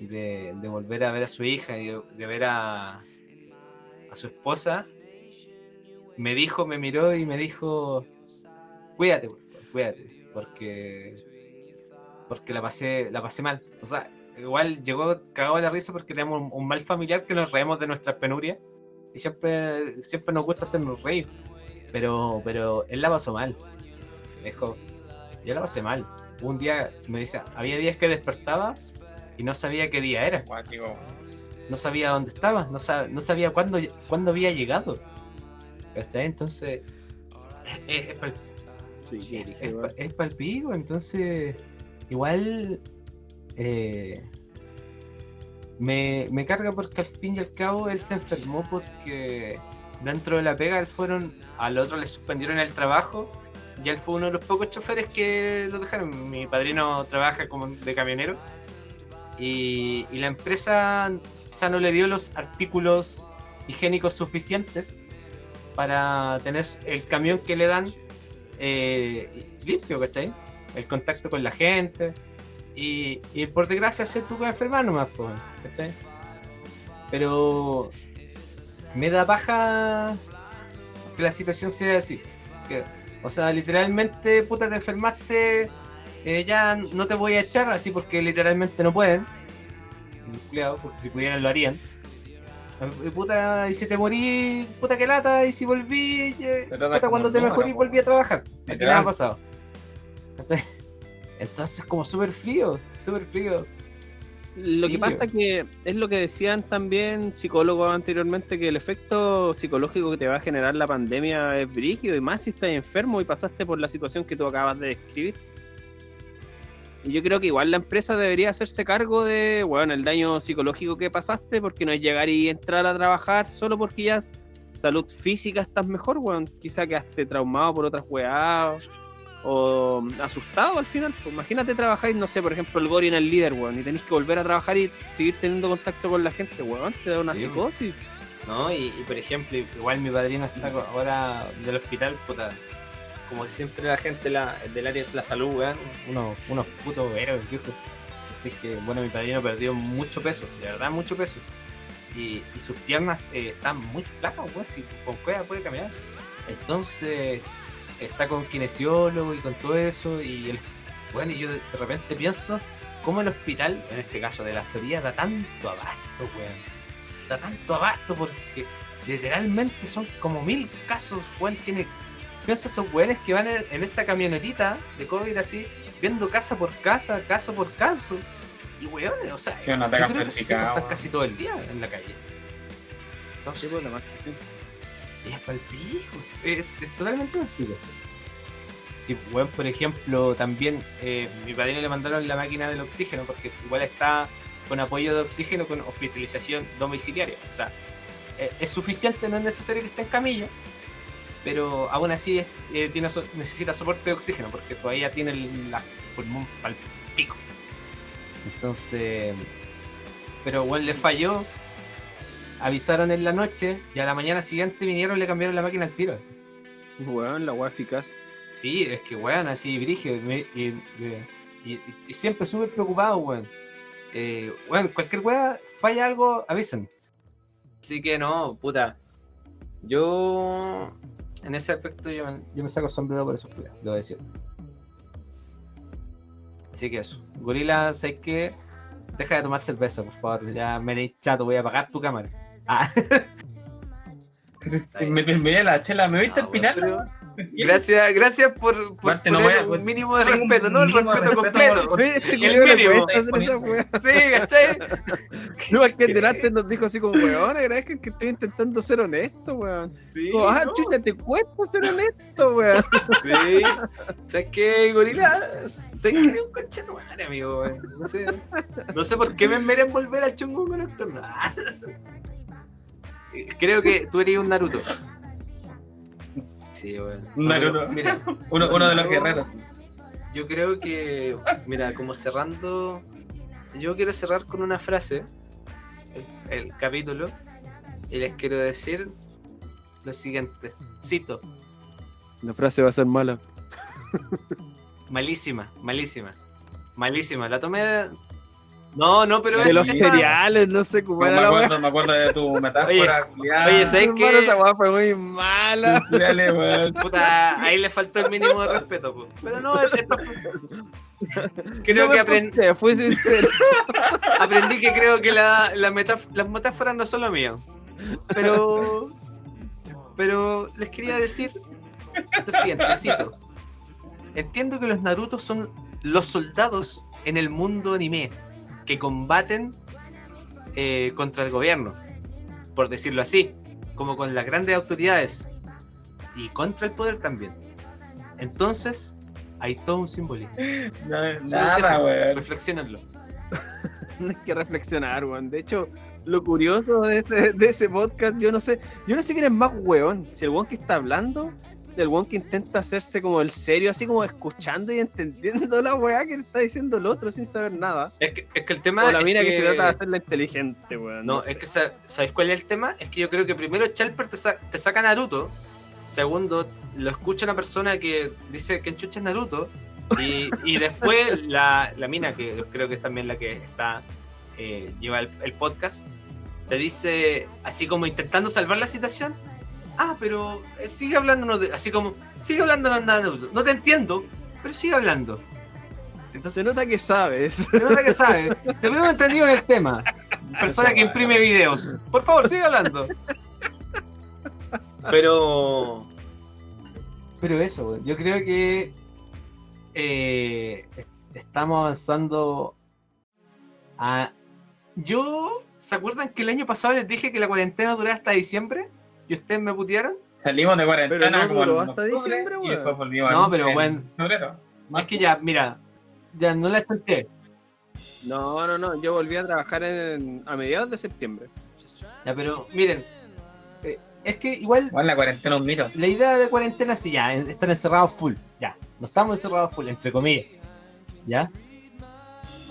de, volver a ver a su hija y de ver a, a su esposa, me dijo, me miró y me dijo, cuídate, cuídate, porque porque la pasé, la pasé mal. O sea, igual llegó cagado de la risa porque tenemos un, un mal familiar que nos reímos de nuestras penurias y siempre, siempre nos gusta hacernos reír. Pero, pero él la pasó mal. Me dijo, yo la pasé mal. Un día me dice, había días que despertaba y no sabía qué día era. No sabía dónde estaba, no, sab- no sabía cuándo, cuándo había llegado. ¿Cachai? Entonces, es, es, pal- Sí, es, pa- es palpico, entonces igual eh, me, me carga porque al fin y al cabo él se enfermó porque dentro de la pega él fueron, al otro le suspendieron el trabajo y él fue uno de los pocos choferes que lo dejaron. Mi padrino trabaja como de camionero y, y la empresa quizá no le dio los artículos higiénicos suficientes para tener el camión que le dan eh, limpio, ¿cachai? El contacto con la gente. Y, por desgracia se tuvo que enfermar nomás, ¿cachai? Pero me da paja que la situación sea así. Que, o sea, literalmente, puta, te enfermaste, eh, ya no te voy a echar así porque literalmente no pueden. Porque si pudieran lo harían. Puta, y si te morí, puta que lata, y si volví, eh, puta, cuando te número, mejorí po. volví a trabajar. Aquí nada ha pasado. Entonces, como súper frío, súper frío. Lo que pasa yo- que es lo que decían también psicólogos anteriormente, que el efecto psicológico que te va a generar la pandemia es brígido, y más si estás enfermo y pasaste por la situación que tú acabas de describir. Y yo creo que igual la empresa debería hacerse cargo de, bueno, el daño psicológico que pasaste, porque no es llegar y entrar a trabajar solo porque ya salud física estás mejor, weón. Quizá quedaste traumado por otras weas o asustado al final. Pues imagínate trabajar, y, no sé, por ejemplo, el Gori en el líder, weón, y tenés que volver a trabajar y seguir teniendo contacto con la gente, weón, te da una Sí, psicosis. ¿no? Y, y, por ejemplo, igual mi padrino está ahora del hospital, puta. Como siempre la gente la- del área de la salud, weón, unos, unos putos viejo. Así que, bueno, mi padrino perdió mucho peso, de verdad mucho peso. Y, y sus piernas eh, están muy flacas, weón, si con cueva puede caminar. Entonces, está con kinesiólogo y con todo eso, y el, bueno, y yo de repente pienso cómo el hospital, en este caso de la Florida, da tanto abasto, weón da tanto abasto porque literalmente son como mil casos, weón, tiene... Piensa esos weones que van en esta camionetita de COVID así, viendo casa por casa, caso por caso. Y weones, o sea, Sí, un yo creo que están casi todo el día en la calle. Sí, Entonces, pues, además, sí. es pa'l pico, es, es totalmente pa'l pico. Sí, weón, por ejemplo, también eh, mi padrino le mandaron la máquina del oxígeno porque igual está con apoyo de oxígeno con hospitalización domiciliaria. O sea, eh, es suficiente, no es necesario que esté en camilla, pero aún así eh, tiene, so- necesita soporte de oxígeno porque todavía tiene el la- pulmón pal pico. Entonces, pero igual le falló. Avisaron en la noche y a la mañana siguiente vinieron y le cambiaron la máquina al tiro. así. Weón, la wea eficaz. Sí, es que weón, así me- y, y- y- y siempre súper preocupado, weón. Eh, weón, cualquier weá falla algo, avisan. Así que no, puta. Yo, en ese aspecto, yo, yo me saco sombrero por esos cuidados, debo decir. Así que eso. Gorila, ¿sabes qué? Deja de tomar cerveza, por favor. Ya me he chato, voy a apagar tu cámara. Ah, Me terminé la chela, ¿me viste no, al final? weón, pero- Gracias, gracias por, por poner un mínimo de respeto, no el mínimo de respeto completo. Este El mínimo. Sí, ¿cachai? No, el que delante nos dijo así como, weón, agradezcan que estoy intentando ser honesto, weón. Sí, Como, ah, no, chucha, te cuesta ser honesto, weón. sí. ¿Sabes qué, gorila? ¿Sabes que un concheto madre, amigo? weón? No sé, no sé por qué me meren volver al chungo con esto. no. Creo que tú eres un Naruto. Sí, weón. Un Naruto. Mira, Uno, uno de los Yo- guerreros. Yo creo que, mira, como cerrando, yo quiero cerrar con una frase, el, el capítulo, y les quiero decir lo siguiente. Cito, La frase va a ser mala. malísima, malísima, malísima. La tomé. No, no, pero... De los cereales, no sé Me cómo era la weá. acuerdo, me acuerdo de tu metáfora. culiada. oye, ¿sabes qué? esa weá fue muy mala. Dale, weón. Puta, ahí le faltó el mínimo de respeto, po. pero no, esto- creo No que me aprendí, fui sincero. aprendí que creo que la, la metáf- las metáforas no son lo mío. Pero. Pero les quería decir lo siguiente, cito. Entiendo que los Naruto son los soldados en el mundo anime que combaten eh, contra el gobierno, por decirlo así, como con las grandes autoridades y contra el poder también. Entonces, hay todo un simbolismo. No, nada, weón. Reflexionenlo. No hay que reflexionar, weón. De hecho, lo curioso de ese, de ese podcast, yo no sé, yo no sé quién es más weón. Si el weón que está hablando, el weón que intenta hacerse como el serio, así como escuchando y entendiendo la weá que le está diciendo el otro sin saber nada. Es que, es que el tema O la es mina que, que- se trata de hacerla inteligente, weón. No, sé. es que sa- ¿sabéis cuál es el tema? Es que yo creo que primero Chalper te, sa- te saca Naruto. Segundo, lo escucha una persona que dice que enchucha es Naruto. Y, y después la, la mina, que creo que es también la que está eh, lleva el, el podcast, te dice, así como intentando salvar la situación. Ah, pero eh, sigue hablándonos de. Así como, sigue hablándonos de Naruto. No te entiendo, pero sigue hablando. Se Entonces, nota que sabes. se nota que sabe. Te veo entendido en el tema. Persona que imprime videos. Por favor, sigue hablando. Pero. Pero eso, güey. yo creo que. eh, est- estamos avanzando a. Yo. ¿Se acuerdan que el año pasado les dije que la cuarentena duraba hasta diciembre? ¿Y ustedes me putearon? Salimos de cuarentena Pero no duró hasta octubre diciembre, y weón. después volvimos No, pero en bueno. Es que ya, mira. Ya no la escuché. No, no, no. Yo volví a trabajar en, a mediados de septiembre. Ya, pero miren. eh, es que igual Bueno, la cuarentena un mito. la idea de cuarentena sí, ya, es estar encerrados full, ya. No estamos encerrados full, entre comillas. ¿Ya?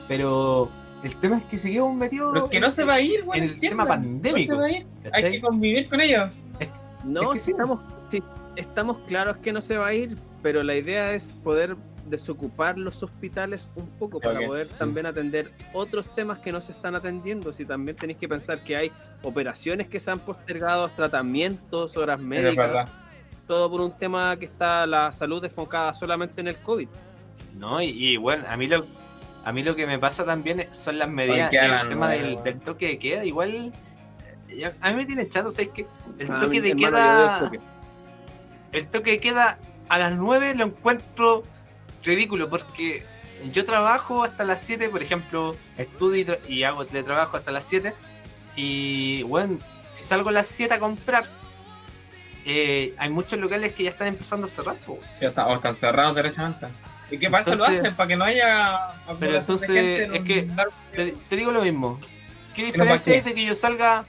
Pero el tema es que seguimos metidos Pero es que no se va a ir, weón. en el tema pandémico. No se va a ir. Hay que convivir con ellos. No, Es que sí estamos, sí, estamos claros que no se va a ir, pero la idea es poder desocupar los hospitales un poco Sí, para poder también atender otros temas que no se están atendiendo. Si también tenéis que pensar que hay operaciones que se han postergado, tratamientos, horas médicas, todo por un tema que está la salud enfocada solamente en el COVID. No, y, y, bueno, a mí lo a mí lo que me pasa también son las medidas, el tema del, del toque de queda, igual a mí me tiene chato, ¿sabes que El toque de queda el toque. el toque de queda a las 9 lo encuentro ridículo porque yo trabajo hasta las 7, por ejemplo, estudio y, hago teletrabajo hasta las 7 y bueno, si salgo a las 7 a comprar, eh, hay muchos locales que ya están empezando a cerrar. Sí, está- o están cerrados derechamente. ¿Y qué pasa? Entonces- lo hacen para que no haya. de entonces, gente en es que lugar- Te, te digo lo mismo. ¿Qué diferencia hay de que yo salga,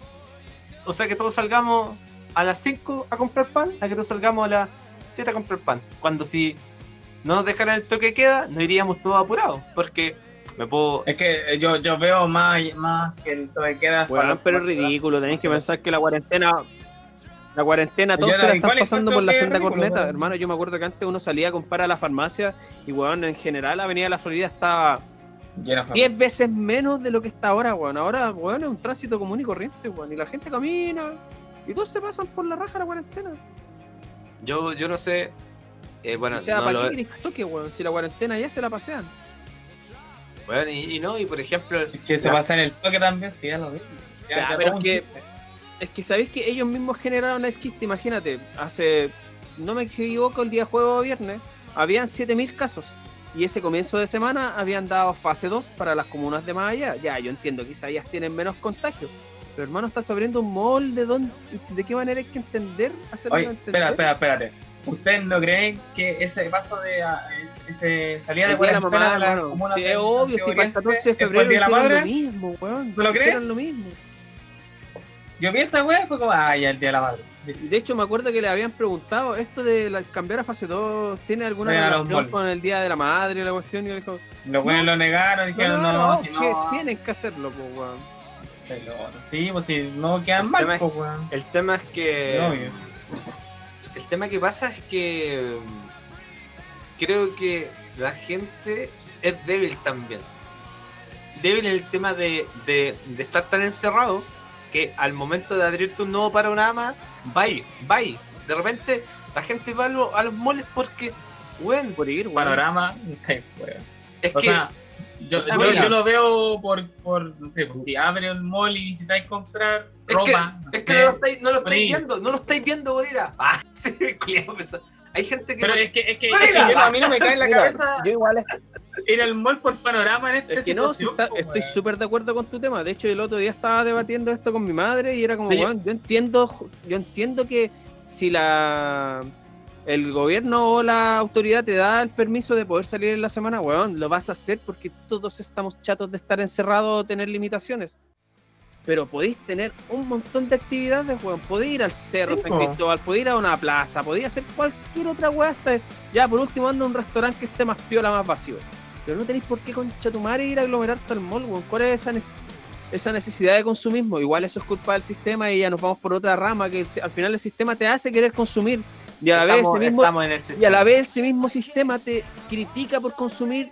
o sea, que todos salgamos a las 5 a comprar pan, a que todos salgamos a las 7 a comprar pan? Cuando si no nos dejaran el toque queda, no iríamos todos apurados, porque me puedo... Es que yo, yo veo más, más que el toque queda. los pero es ridículo, tenéis que pensar que la cuarentena. La cuarentena, todos se la están pasando por la senda corneta, hermano. Yo me acuerdo que antes uno salía a comprar a la farmacia y, weón, en general, la Avenida de la Florida estaba 10 veces menos de lo que está ahora, weón. Ahora, weón, es un tránsito común y corriente, weón. Y la gente camina y todos se pasan por la raja de la cuarentena. Yo, yo no sé... eh, bueno, o sea, no ¿para lo- qué querés toque, weón? Si la cuarentena ya se la pasean. bueno, y, y no, y por ejemplo... Es que se pasa en el toque también, sí, ya lo vi. Ya, pero es que- Es que sabéis que ellos mismos generaron el chiste, imagínate, hace no me equivoco, el día juego viernes, habían 7.000 casos. Y ese comienzo de semana habían dado fase 2 para las comunas de más allá. Ya, yo entiendo, quizás ellas tienen menos contagio. Pero hermano, estás abriendo un mall de dónde, de qué manera hay que entender, hacerlo Oye, entender. espera, espera, espérate. ¿Ustedes no creen que ese paso de ah, ese, salida de de la cuarentena mamá, comunas Sí, es obvio, si para el 14 de febrero de la hicieron madre? lo mismo, weón. ¿Tú lo crees? Hicieron lo mismo. Yo weá y fue como, ah, ya el día de la madre. De hecho, me acuerdo que le habían preguntado, ¿esto de la- cambiar a fase 2 tiene alguna relación con el Día de la Madre la cuestión? Y él dijo, Los weones lo negaron, dijeron, no, no, si que no. tienen que hacerlo, pues, weón. Pero, sí, pues si no quedan El mal, tema es- pues weón. El tema es que. Obvio. El tema que pasa es que. mm, Creo que la gente es débil también. Débil en el tema de, de, de estar tan encerrado que al momento de abrirte un nuevo panorama, bye, bye. De repente la gente va a, lo- a los moles porque, weón, Por ir, weón. Panorama, weón. es O que. sea, yo, lo veo por, por, no sé, pues si abre un mall y necesitáis comprar Es ropa. Es que no lo estáis, no lo estáis viendo, no lo estáis viendo, bonita. Ah, sí, culiao, pesado. Hay gente que. Pero es que, es que, Mira. es que yo- a mí no me cae en la Mira, cabeza Yo igual ir al mall por panorama en este Es que no, si está- pues, estoy súper de acuerdo con tu tema. De hecho, el otro día estaba debatiendo esto con mi madre y era como, Sí. weón, yo entiendo, yo entiendo que si la el gobierno o la autoridad te da el permiso de poder salir en la semana, weón, lo vas a hacer porque todos estamos chatos de estar encerrados o tener limitaciones. Pero podéis tener un montón de actividades, weón. Podéis ir al cerro San. Cristóbal, podéis ir a una plaza, podéis hacer cualquier otra weá. hasta- Ya, por último, anda a un restaurante que esté más piola, más vacío. Pero no tenéis por qué tu madre ir a aglomerarte al mall, weón. ¿Cuál es esa, esa necesidad de consumismo? Igual eso es culpa del sistema y ya nos vamos por otra rama, que el al final el sistema te hace querer consumir y a la vez estamos, mismo, y a la vez ese mismo sistema te critica por consumir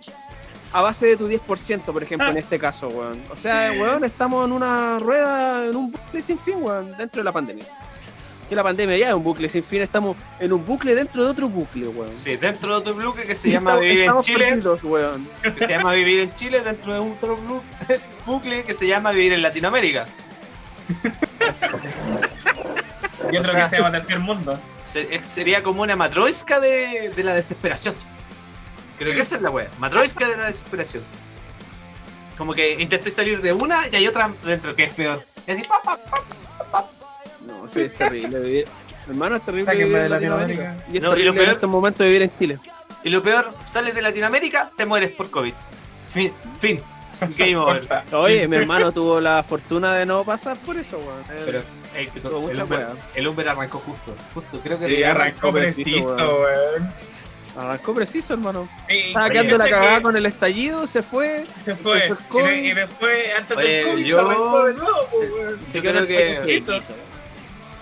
a base de tu 10%, por ejemplo, en este caso, weón. O sea, weón, estamos en una rueda, en un bucle sin fin, weón, dentro de la pandemia. Que la pandemia ya es un bucle sin fin, estamos en un bucle dentro de otro bucle, weón. Sí, dentro de otro bloque que se llama Estamos- Vivir en estamos Chile, perdidos, weón. que se llama Vivir en Chile, dentro de otro bucle que se llama Vivir en Latinoamérica. Y otro O sea- que se llama Tercer Mundo. Sería como una matroisca de, de la desesperación. Creo que esa es la wea, matroisca de la desesperación. Como que intenté salir de una y hay otra dentro que es peor. Y así, pa, pa, pa. No, sí, es terrible vivir. Hermano, es terrible Sáquenme vivir de en Latinoamérica. Latinoamérica. Y es No, y lo terrible en peor- estos momentos vivir en Chile. Y lo peor, sales de Latinoamérica, te mueres por COVID. Fin, fin. Game over. Oye, mi hermano tuvo la fortuna de no pasar por eso, weón. Pero Tuvo el, mucha Uber, el Uber arrancó justo. Justo, creo que Sí, arrancó preciso, weón. Arrancó preciso, hermano. Sí, Estaba quedando la cagada que con el estallido, se fue. Se fue. Y, y después, antes Oye, del COVID, yo- arrancó de nuevo, Sí. creo que-.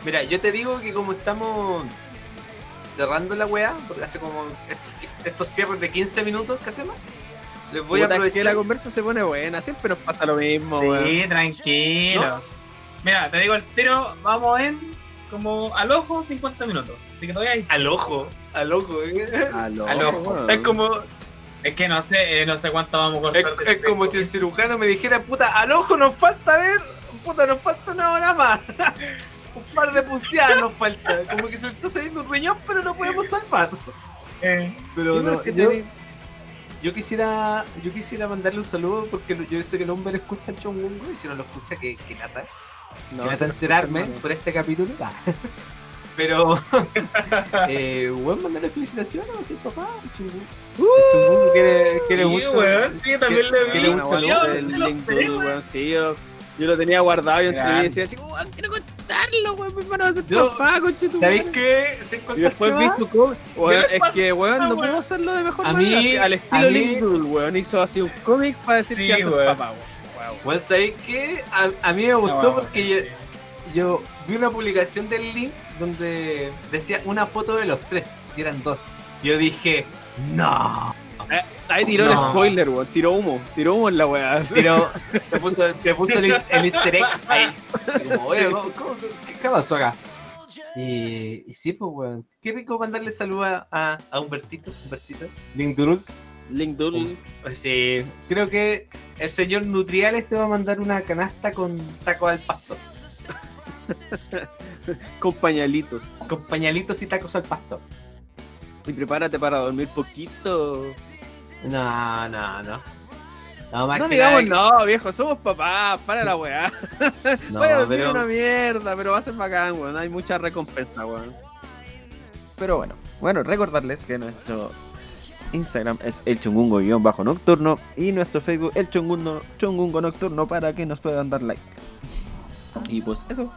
Mira, yo te digo que como estamos cerrando la weá, porque hace como estos, estos cierres de 15 minutos que hacemos, les voy a es que aprovechar. la conversa se pone buena, siempre nos pasa lo mismo, weón. Sí, tranquilo. Mira, te digo el tiro, vamos en como al ojo 50 minutos. Así que todavía hay. Al ojo, al ojo. eh. Aló. weón. Es como, Es que no sé, eh, no sé cuánto vamos a es, cortar. de es como si el cirujano me dijera, puta, al ojo nos falta ver, puta, nos falta una hora más. un par de punciadas nos falta. Como que se le está saliendo un riñón, pero no podemos salvar. Eh, Pero Sí, no, porque yo, tenés- yo quisiera yo quisiera mandarle un saludo porque yo sé que el hombre escucha a Chongungo y si no lo escucha, que, que lata. No, que lata enterarme por este capítulo. Pero, eh, weón, mandarle felicitaciones a su papá. Chongungo Chongungo quiere, quiere sí, mucho. weón, sí, también le vi. Bueno, el link weón. weón, sí, yo, yo lo tenía guardado y mí Grande. decía así, weón, quiero contarlo, weón, mi hermano va a ser Yo- papá, conche tu ¿Sabéis madre". qué? ¿Se Y después vi tu cómic, weón, es que, weón, no weón. puedo hacerlo de mejor A manera, mí- al estilo Link Doodle, weón, hizo así un cómic para decir Sí, que hace weón. papá, weón. Bueno, ¿sabéis qué? A, a mí me gustó No, porque yo, yo vi una publicación del link donde decía una foto de los tres y eran dos. Yo dije, no. Ahí tiró el spoiler, weón, tiró humo, tiró humo en la weá. Pero te puso, te puso el, el easter egg ahí. Así como, oye, ¿cómo- cómo- qué, qué pasó acá? Y, y sí, pues, weón. Qué rico mandarle saludos a, a, Humbertito. Humbertito. Link Doodles. Link Doodle, Pues sí, creo que el señor Nutriales te va a mandar una canasta con taco al paso. Con pañalitos. Con pañalitos y tacos al pastor. Y prepárate para dormir poquito. No, no, no. No, más No que digamos nada no, viejo, somos papás, para la weá. No, Voy a dormir pero- una mierda, pero va a ser bacán, weón. Hay mucha recompensa, weón. Pero bueno, bueno, recordarles que nuestro Instagram es el chungungo-nocturno y nuestro Facebook el chungungo, chungungo nocturno para que nos puedan dar like. Y pues eso.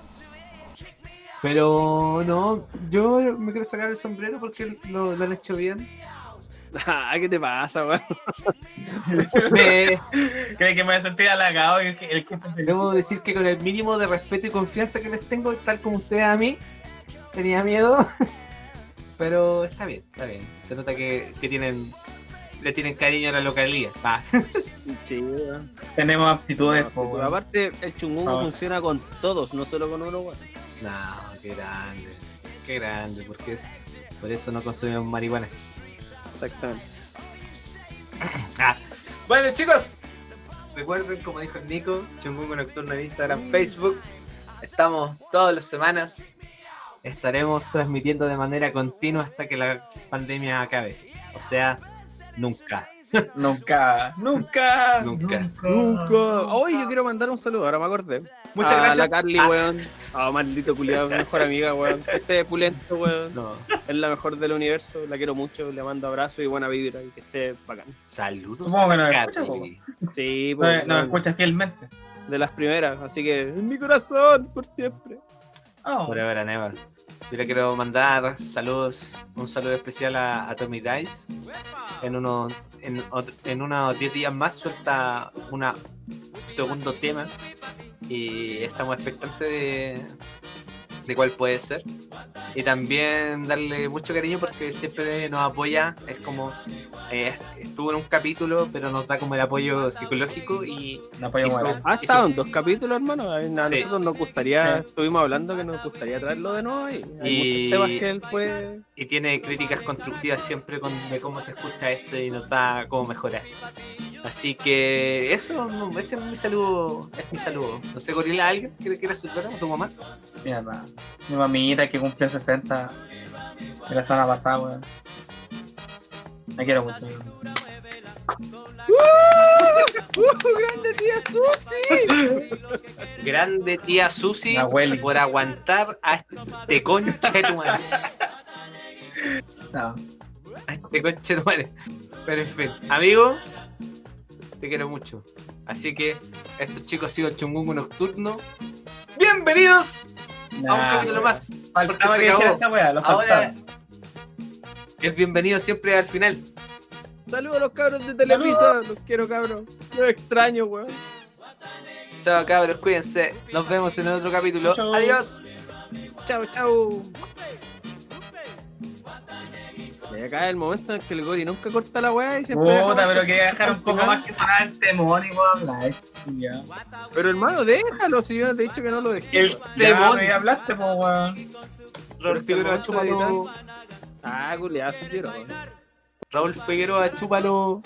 Pero no, yo me quiero sacar el sombrero porque lo, lo han hecho bien. Ah, ¿qué te pasa, weón? Me- Cree que me voy a sentir halagado y el que, el que te debo decir que con el mínimo de respeto y confianza que les tengo, tal como ustedes a mí, tenía miedo. Pero está bien, está bien. Se nota que, que tienen le tienen cariño a la localidad. Ah, Sí, tenemos aptitudes. No, aparte, el chungungo funciona con todos, no solo con uno, weón. No, qué grande. Qué grande, porque es, por eso no consumimos marihuana. Exactamente. Ah. Bueno, chicos, recuerden, como dijo el Nico, Chungungo Nocturno en Instagram, Facebook. Estamos todas las semanas. Estaremos transmitiendo de manera continua hasta que la pandemia acabe. O sea, nunca. Nunca, nunca, Nunca. Nunca. Oye, yo quiero mandar un saludo, ahora me acordé. Muchas a gracias. la Carly, Ah, weón. Ah, maldito culiado, mejor amiga, weón. Este pulento, weón. no. Es la mejor del universo, la quiero mucho, le mando abrazos y buena vibra y que esté bacán. Saludos. Supongo que a nos escucha, Sí, No, pues, no weón, escucha fielmente. de las primeras, así que en mi corazón, por siempre. Oh, ahora, never. Yo le quiero mandar saludos, un saludo especial a, a Tommy Dice. En uno, en, en unos 10 días más suelta un segundo tema y estamos expectantes de, de cuál puede ser. Y también darle mucho cariño porque siempre nos apoya. Es como eh, estuvo en un capítulo, pero nos da como el apoyo psicológico y no apoyo hizo- moral. Ha estado en dos capítulos, hermano. A Sí. nosotros nos gustaría, Sí. estuvimos hablando que nos gustaría traerlo de nuevo y hay Y- muchos temas que él puede. y tiene críticas constructivas siempre con de cómo se escucha esto y nos da cómo mejorar. Así que eso, ese es mi saludo, es mi saludo. No sé, Gorila, ¿alguien quiere quiere saludar a tu mamá? Mierda. Mi mamita que cumplió 60 de la semana pasada, weón. Me quiero mucho. ¡Uh, grande tía Susi! Grande tía Susi por aguantar a este conche de tu madre. No. A este conche de tu madre. Pero en fin, amigo, te quiero mucho. Así que estos chicos ha sido el chungungo nocturno. Bienvenidos a un Nah, capítulo más. Faltaba porque que se dijera acabó. esta weá, lo Ahora faltaba. el bienvenido siempre al final. Saludos a los cabros de Televisa, los quiero cabros. Los extraño, weón. Chao cabros, cuídense. Nos vemos en el otro capítulo. Adiós. Chao, chao. Y acá es el momento en que el Gori nunca corta la weá y siempre. Puta, pero que- quería dejar un poco más que sonar el temón y puedo hablar. Ya. Pero hermano, déjalo, si yo te he dicho que no lo dejé. El temón. ya hablaste, po, weón. Raúl Figueroa, chúpalo. Ah, culiado, quiero. Raúl Figueroa, chúpalo.